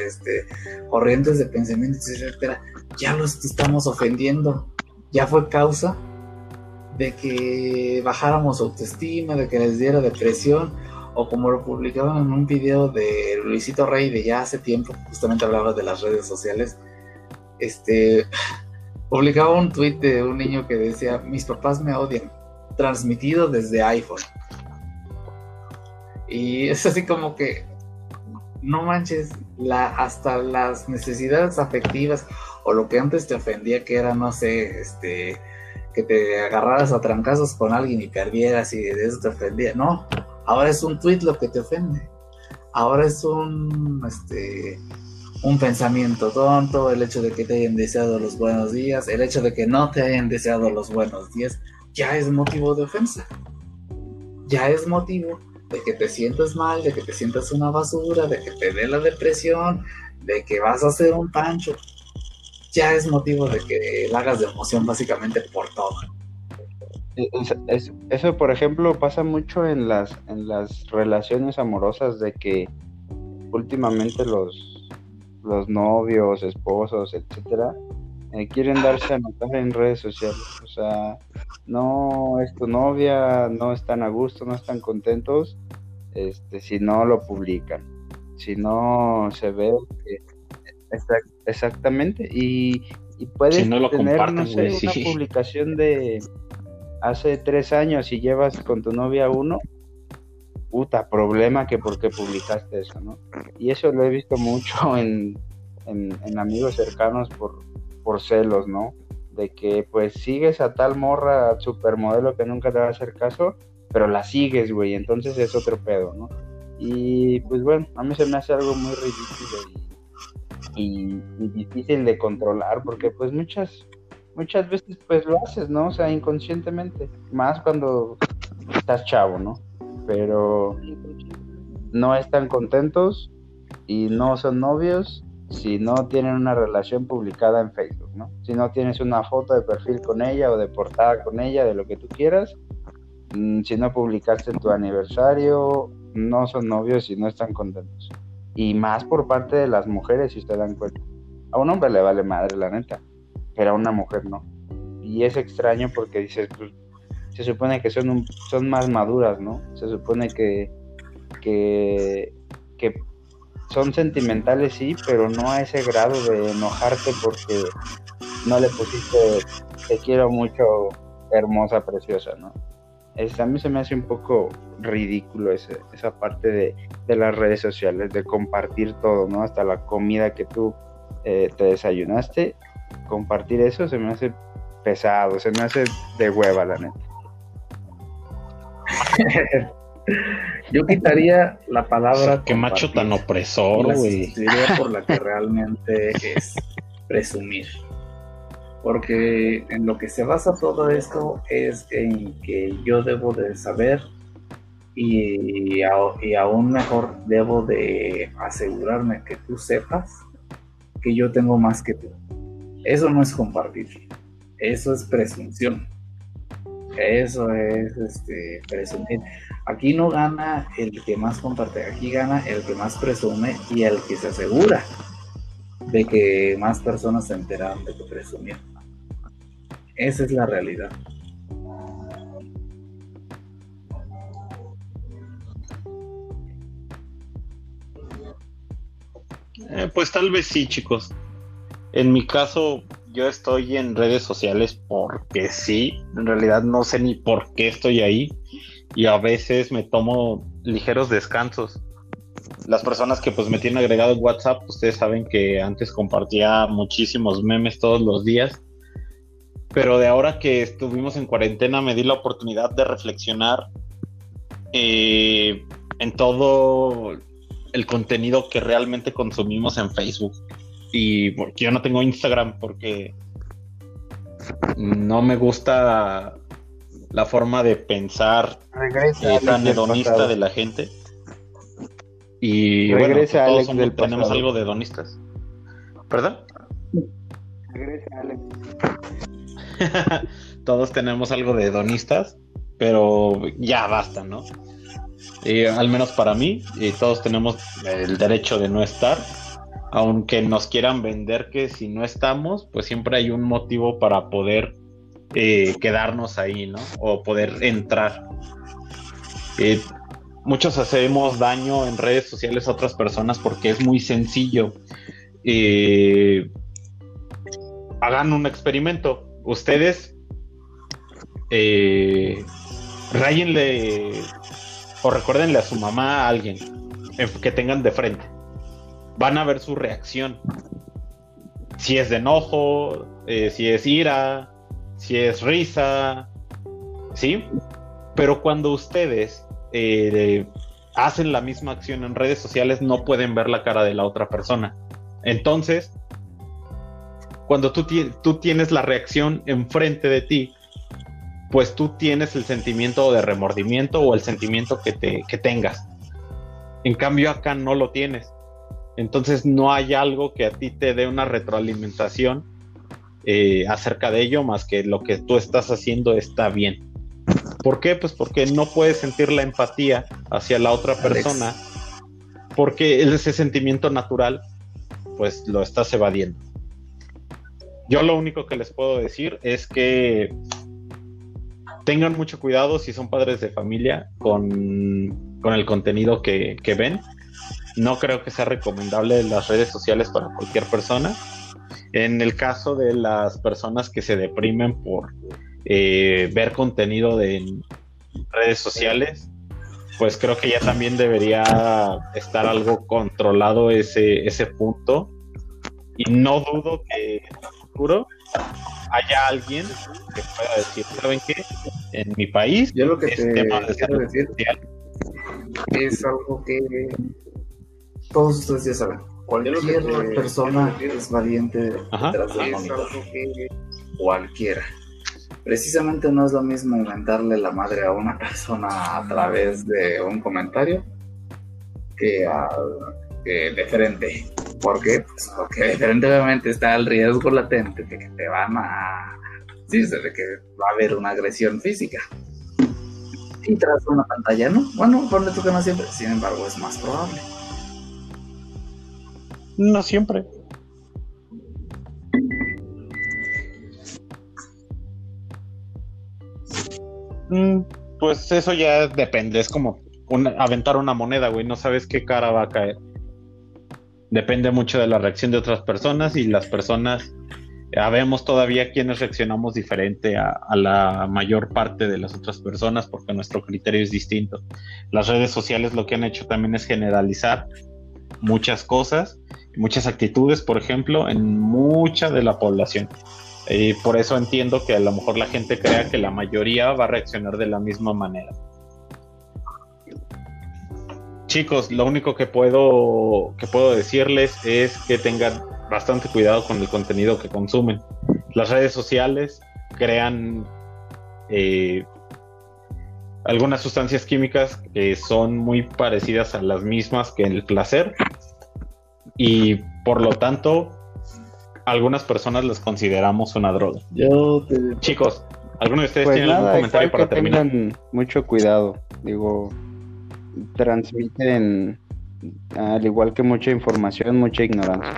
este, corrientes de pensamiento, etcétera, ya los estamos ofendiendo. Ya fue causa de que bajáramos autoestima, de que les diera depresión, o como lo publicaban en un video de Luisito Rey de ya hace tiempo, justamente hablaba de las redes sociales, este, publicaba un tweet de un niño que decía, mis papás me odian, transmitido desde iPhone. Y es así como que, no manches, la, hasta las necesidades afectivas o lo que antes te ofendía, que era, no sé, este, que te agarraras a trancazos con alguien y perdieras y de eso te ofendía. No, ahora es un tweet lo que te ofende. Ahora es un, este, un pensamiento tonto, el hecho de que te hayan deseado los buenos días, el hecho de que no te hayan deseado los buenos días, ya es motivo de ofensa. Ya es motivo de que te sientas mal, de que te sientas una basura, de que te dé la depresión, de que vas a hacer un pancho. Ya es motivo de que la hagas de emoción básicamente por todo. eso, por ejemplo, pasa mucho en las, en las relaciones amorosas de que últimamente los, los novios, esposos, etcétera, eh, quieren darse a notar en redes sociales. O sea, no es tu novia, no están a gusto, no están contentos, este, si no lo publican, si no se ve exactamente y, y puedes tener no sé, una publicación de hace tres años y llevas con tu novia uno puta problema que por qué publicaste eso no y eso lo he visto mucho en, en amigos cercanos por por celos, ¿no? De que pues sigues a tal morra supermodelo que nunca te va a hacer caso, pero la sigues, güey, entonces es otro pedo, ¿no? Y pues bueno, a mí se me hace algo muy ridículo y, difícil de controlar, porque pues muchas, muchas veces pues lo haces, ¿no? O sea, inconscientemente, más cuando estás chavo, ¿no? Pero no están contentos y no son novios si no tienen una relación publicada en Facebook, ¿no? Si no tienes una foto de perfil con ella o de portada con ella, de lo que tú quieras, mm, si no publicaste tu aniversario, no son novios y no están contentos. Y más por parte de las mujeres, si se dan cuenta. A un hombre le vale madre, la neta, pero a una mujer no. Y es extraño porque dices, pues, se supone que son, son más maduras, ¿no? Se supone que, que, que son sentimentales, sí, pero no a ese grado de enojarte porque no le pusiste te quiero mucho, hermosa, preciosa, ¿no? Es, a mí se me hace un poco ridículo ese, esa parte de, de, las redes sociales, de compartir todo, ¿no? Hasta la comida que tú eh, te desayunaste, compartir eso se me hace pesado, se me hace de hueva, la neta. Yo quitaría la palabra. Qué macho tan opresor, güey. por la que realmente es presumir. Porque en lo que se basa todo esto es en que yo debo de saber y, y aún mejor debo de asegurarme que tú sepas que yo tengo más que tú. Eso no es compartir, eso es presunción. Eso es este, presumir. Aquí no gana el que más comparte, aquí gana el que más presume y el que se asegura de que más personas se enteran de que presumió. Esa es la realidad. Eh, pues tal vez sí, chicos. En mi caso, yo estoy en redes sociales porque sí, en realidad no sé ni por qué estoy ahí y a veces me tomo ligeros descansos. Las personas que pues me tienen agregado en WhatsApp, ustedes saben que antes compartía muchísimos memes todos los días, pero de ahora que estuvimos en cuarentena me di la oportunidad de reflexionar eh, en todo el contenido que realmente consumimos en Facebook y porque yo no tengo Instagram porque no me gusta la forma de pensar tan hedonista de la gente. Y Regresa bueno, todos Alex tenemos algo de hedonistas. ¿Perdón? Regresa Alex. todos tenemos algo de hedonistas, pero ya basta, ¿no? al menos para mí, y todos tenemos el derecho de no estar aunque nos quieran vender que si no estamos, pues siempre hay un motivo para poder eh, quedarnos ahí, ¿no? O poder entrar. Eh, muchos hacemos daño en redes sociales a otras personas porque es muy sencillo. Eh, hagan un experimento. Ustedes rayenle o recuérdenle a su mamá a alguien que tengan de frente. Van a ver su reacción. Si es de enojo, eh, si es ira, si es risa, ¿sí? Pero cuando ustedes eh, hacen la misma acción en redes sociales, no pueden ver la cara de la otra persona. Entonces, cuando tú, tienes la reacción enfrente de ti, pues tú tienes el sentimiento de remordimiento o el sentimiento que, que tengas. En cambio acá no lo tienes. Entonces no hay algo que a ti te dé una retroalimentación eh, acerca de ello más que lo que tú estás haciendo está bien. ¿Por qué? Pues porque no puedes sentir la empatía hacia la otra persona porque ese sentimiento natural pues lo estás evadiendo. Yo lo único que les puedo decir es que tengan mucho cuidado si son padres de familia con, el contenido que, ven. No creo que sea recomendable las redes sociales para cualquier persona. En el caso de las personas que se deprimen por eh, ver contenido de redes sociales, pues creo que ya también debería estar algo controlado ese, ese punto. Y no dudo que en el futuro haya alguien que pueda decir, ¿saben qué? En mi país, yo lo que te quiero decir es algo que todos ustedes ya saben. Cualquier persona es valiente detrás de Cualquiera. Precisamente no es lo mismo mentarle la madre a una persona a través de un comentario que, a, que de frente. ¿Por qué? Pues porque evidentemente está el riesgo latente de que te van a... Sí, de que va a haber una agresión física. Y tras una pantalla, ¿no? Bueno, ponle tú que no siempre, sin embargo, es más probable. No siempre. Mm, pues eso ya depende, es como aventar una moneda, güey, no sabes qué cara va a caer depende mucho de la reacción de otras personas y las personas, sabemos todavía quienes reaccionamos diferente a, la mayor parte de las otras personas porque nuestro criterio es distinto. Las redes sociales lo que han hecho también es generalizar muchas cosas, muchas actitudes, por ejemplo, en mucha de la población. Y por eso entiendo que a lo mejor la gente crea que la mayoría va a reaccionar de la misma manera chicos, lo único que puedo, que puedo decirles es que tengan bastante cuidado con el contenido que consumen. Las redes sociales crean eh, algunas sustancias químicas que son muy parecidas a las mismas que el placer y por lo tanto algunas personas las consideramos una droga. Chicos, ¿alguno de ustedes pues tiene algún comentario para terminar? Mucho cuidado, digo, transmiten, al igual que mucha información, mucha ignorancia.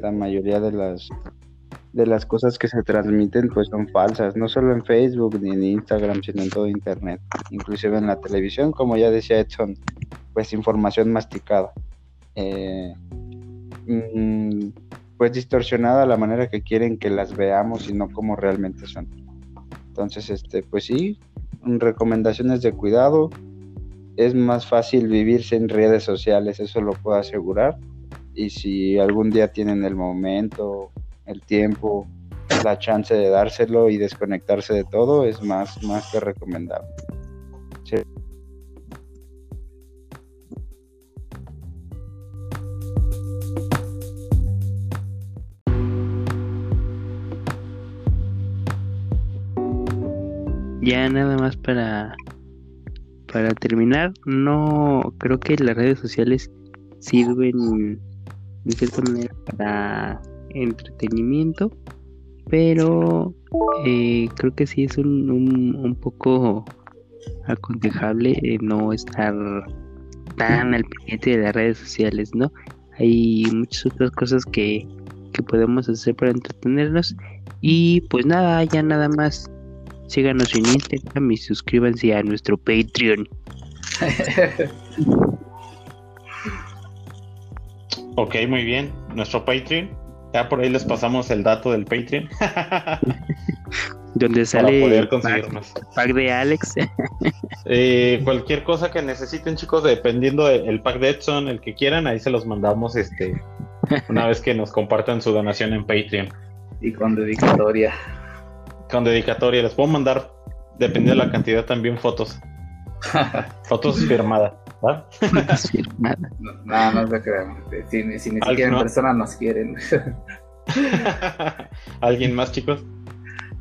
La mayoría de las de las cosas que se transmiten pues son falsas, no solo en Facebook ni en Instagram, sino en todo Internet, inclusive en la televisión, como ya decía Edson, pues información masticada, eh, mm, pues distorsionada la manera que quieren que las veamos y no como realmente son. Entonces, este, pues sí, recomendaciones de cuidado, es más fácil vivirse en redes sociales, eso lo puedo asegurar. Y si algún día tienen el momento, el tiempo, la chance de dárselo y desconectarse de todo, es más, más que recomendable. Ya nada más para para terminar, no creo que las redes sociales sirven de cierta manera para entretenimiento, pero eh, creo que sí es un, un, poco aconsejable eh, no estar tan al pendiente de las redes sociales, ¿no? Hay muchas otras cosas que, que podemos hacer para entretenernos y pues nada, ya nada más Síganos en Instagram y suscríbanse a nuestro Patreon. Ok, muy bien. Nuestro Patreon. Ya por ahí les pasamos el dato del Patreon. Donde para sale poder el conseguir pack, más. pack de Alex. Eh, cualquier cosa que necesiten, chicos, dependiendo del pack de Edson, el que quieran, ahí se los mandamos este una vez que nos compartan su donación en Patreon. Y con dedicatoria. Con dedicatoria. Les puedo mandar, dependiendo de la cantidad, también fotos. Fotos firmadas. No, no, no se crean. Si, ni- si ni siquiera en persona nos quieren. ¿Alguien más, chicos?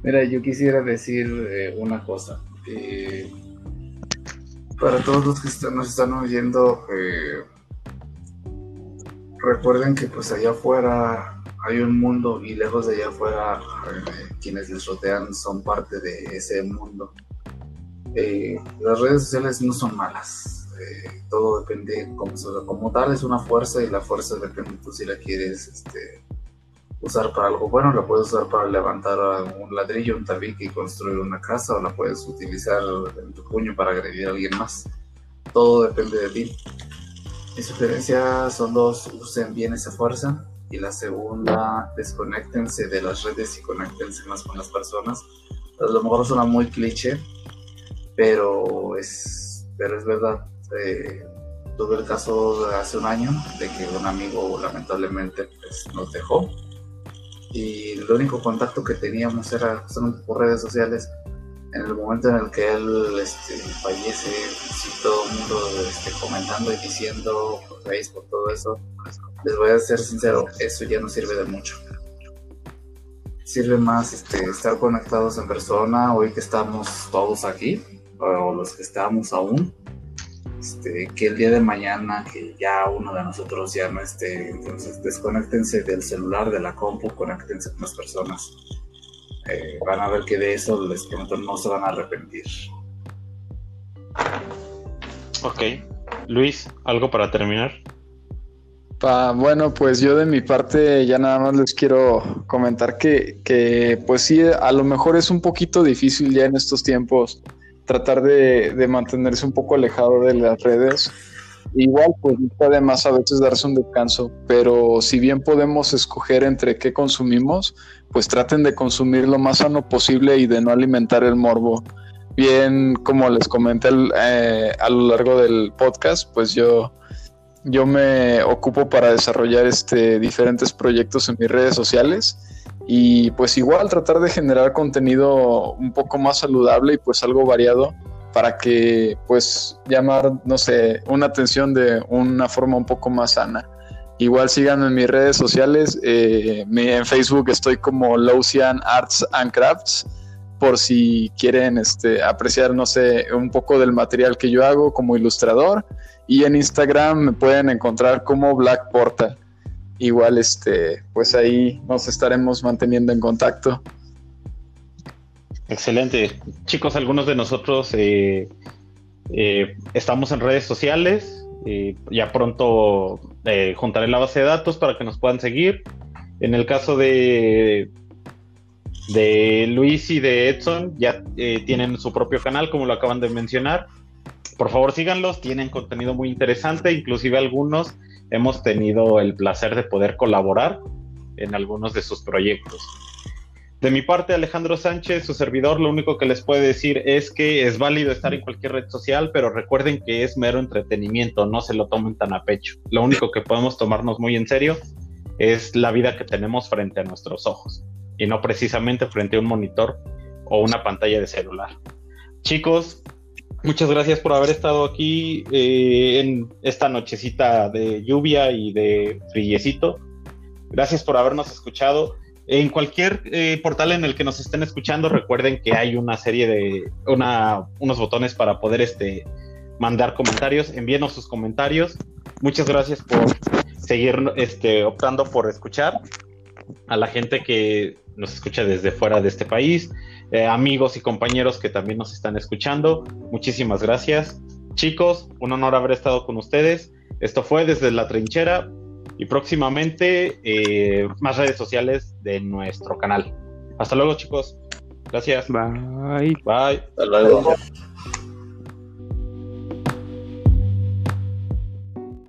Mira, yo quisiera decir eh, una cosa. Eh, para todos los que están- nos están oyendo, eh, recuerden que pues allá afuera hay un mundo y lejos de allá afuera eh, quienes les rodean son parte de ese mundo. Eh, las redes sociales no son malas. Eh, todo depende, como, como tal, es una fuerza y la fuerza depende tú si la quieres este, usar para algo bueno, la puedes usar para levantar un ladrillo, un tabique y construir una casa, o la puedes utilizar en tu puño para agredir a alguien más. Todo depende de ti. Mi sugerencia son dos, usen bien esa fuerza. Y la segunda, desconéctense de las redes y conéctense más con las personas. A lo mejor suena muy cliché, pero es, pero es verdad. Eh, tuve el caso de hace un año de que un amigo lamentablemente pues, nos dejó y el único contacto que teníamos era por redes sociales. En el momento en el que él este, fallece, sí, todo el mundo este, comentando y diciendo por Facebook, todo eso, les voy a ser sincero, eso ya no sirve de mucho. Sirve más este, estar conectados en persona, hoy que estamos todos aquí, o los que estamos aún, este, que el día de mañana que ya uno de nosotros ya no esté, entonces desconéctense del celular, de la compu, conéctense con las personas. Eh, van a ver que de eso les prometo no se van a arrepentir. Ok. Luis, ¿algo para terminar? Pa- bueno, pues yo de mi parte ya nada más les quiero comentar que, que, pues sí, a lo mejor es un poquito difícil ya en estos tiempos tratar de, de mantenerse un poco alejado de las redes. Igual, pues no está de más a veces darse un descanso, pero si bien podemos escoger entre qué consumimos, pues traten de consumir lo más sano posible y de no alimentar el morbo. Bien, como les comenté eh, a lo largo del podcast, pues yo yo me ocupo para desarrollar este, diferentes proyectos en mis redes sociales y pues igual tratar de generar contenido un poco más saludable y pues algo variado para que pues llamar, no sé, una atención de una forma un poco más sana. Igual síganme en mis redes sociales, eh, en Facebook estoy como Lausian Arts and Crafts por si quieren este, apreciar, no sé, un poco del material que yo hago como ilustrador y en Instagram me pueden encontrar como Black Portal. Igual, este, pues ahí nos estaremos manteniendo en contacto. Excelente. Chicos, algunos de nosotros eh, eh, estamos en redes sociales. eh, ya pronto eh, juntaré la base de datos para que nos puedan seguir. En el caso de, de Luis y de Edson, ya tienen su propio canal, como lo acaban de mencionar. Por favor, síganlos, tienen contenido muy interesante, inclusive algunos hemos tenido el placer de poder colaborar en algunos de sus proyectos. De mi parte, Alejandro Sánchez, su servidor, lo único que les puede decir es que es válido estar en cualquier red social, pero recuerden que es mero entretenimiento, no se lo tomen tan a pecho. Lo único que podemos tomarnos muy en serio es la vida que tenemos frente a nuestros ojos y no precisamente frente a un monitor o una pantalla de celular. Chicos, muchas gracias por haber estado aquí eh, en esta nochecita de lluvia y de friecito. Gracias por habernos escuchado. En cualquier eh, portal en el que nos estén escuchando, recuerden que hay una serie de una, unos botones para poder este, mandar comentarios. Envíenos sus comentarios. Muchas gracias por seguir este, optando por escuchar a la gente que nos escucha desde fuera de este país, eh, amigos y compañeros que también nos están escuchando. Muchísimas gracias. Chicos, un honor haber estado con ustedes. Esto fue desde la trinchera y próximamente eh, más redes sociales de nuestro canal. Hasta luego, chicos. Gracias. Bye. Bye. Hasta luego.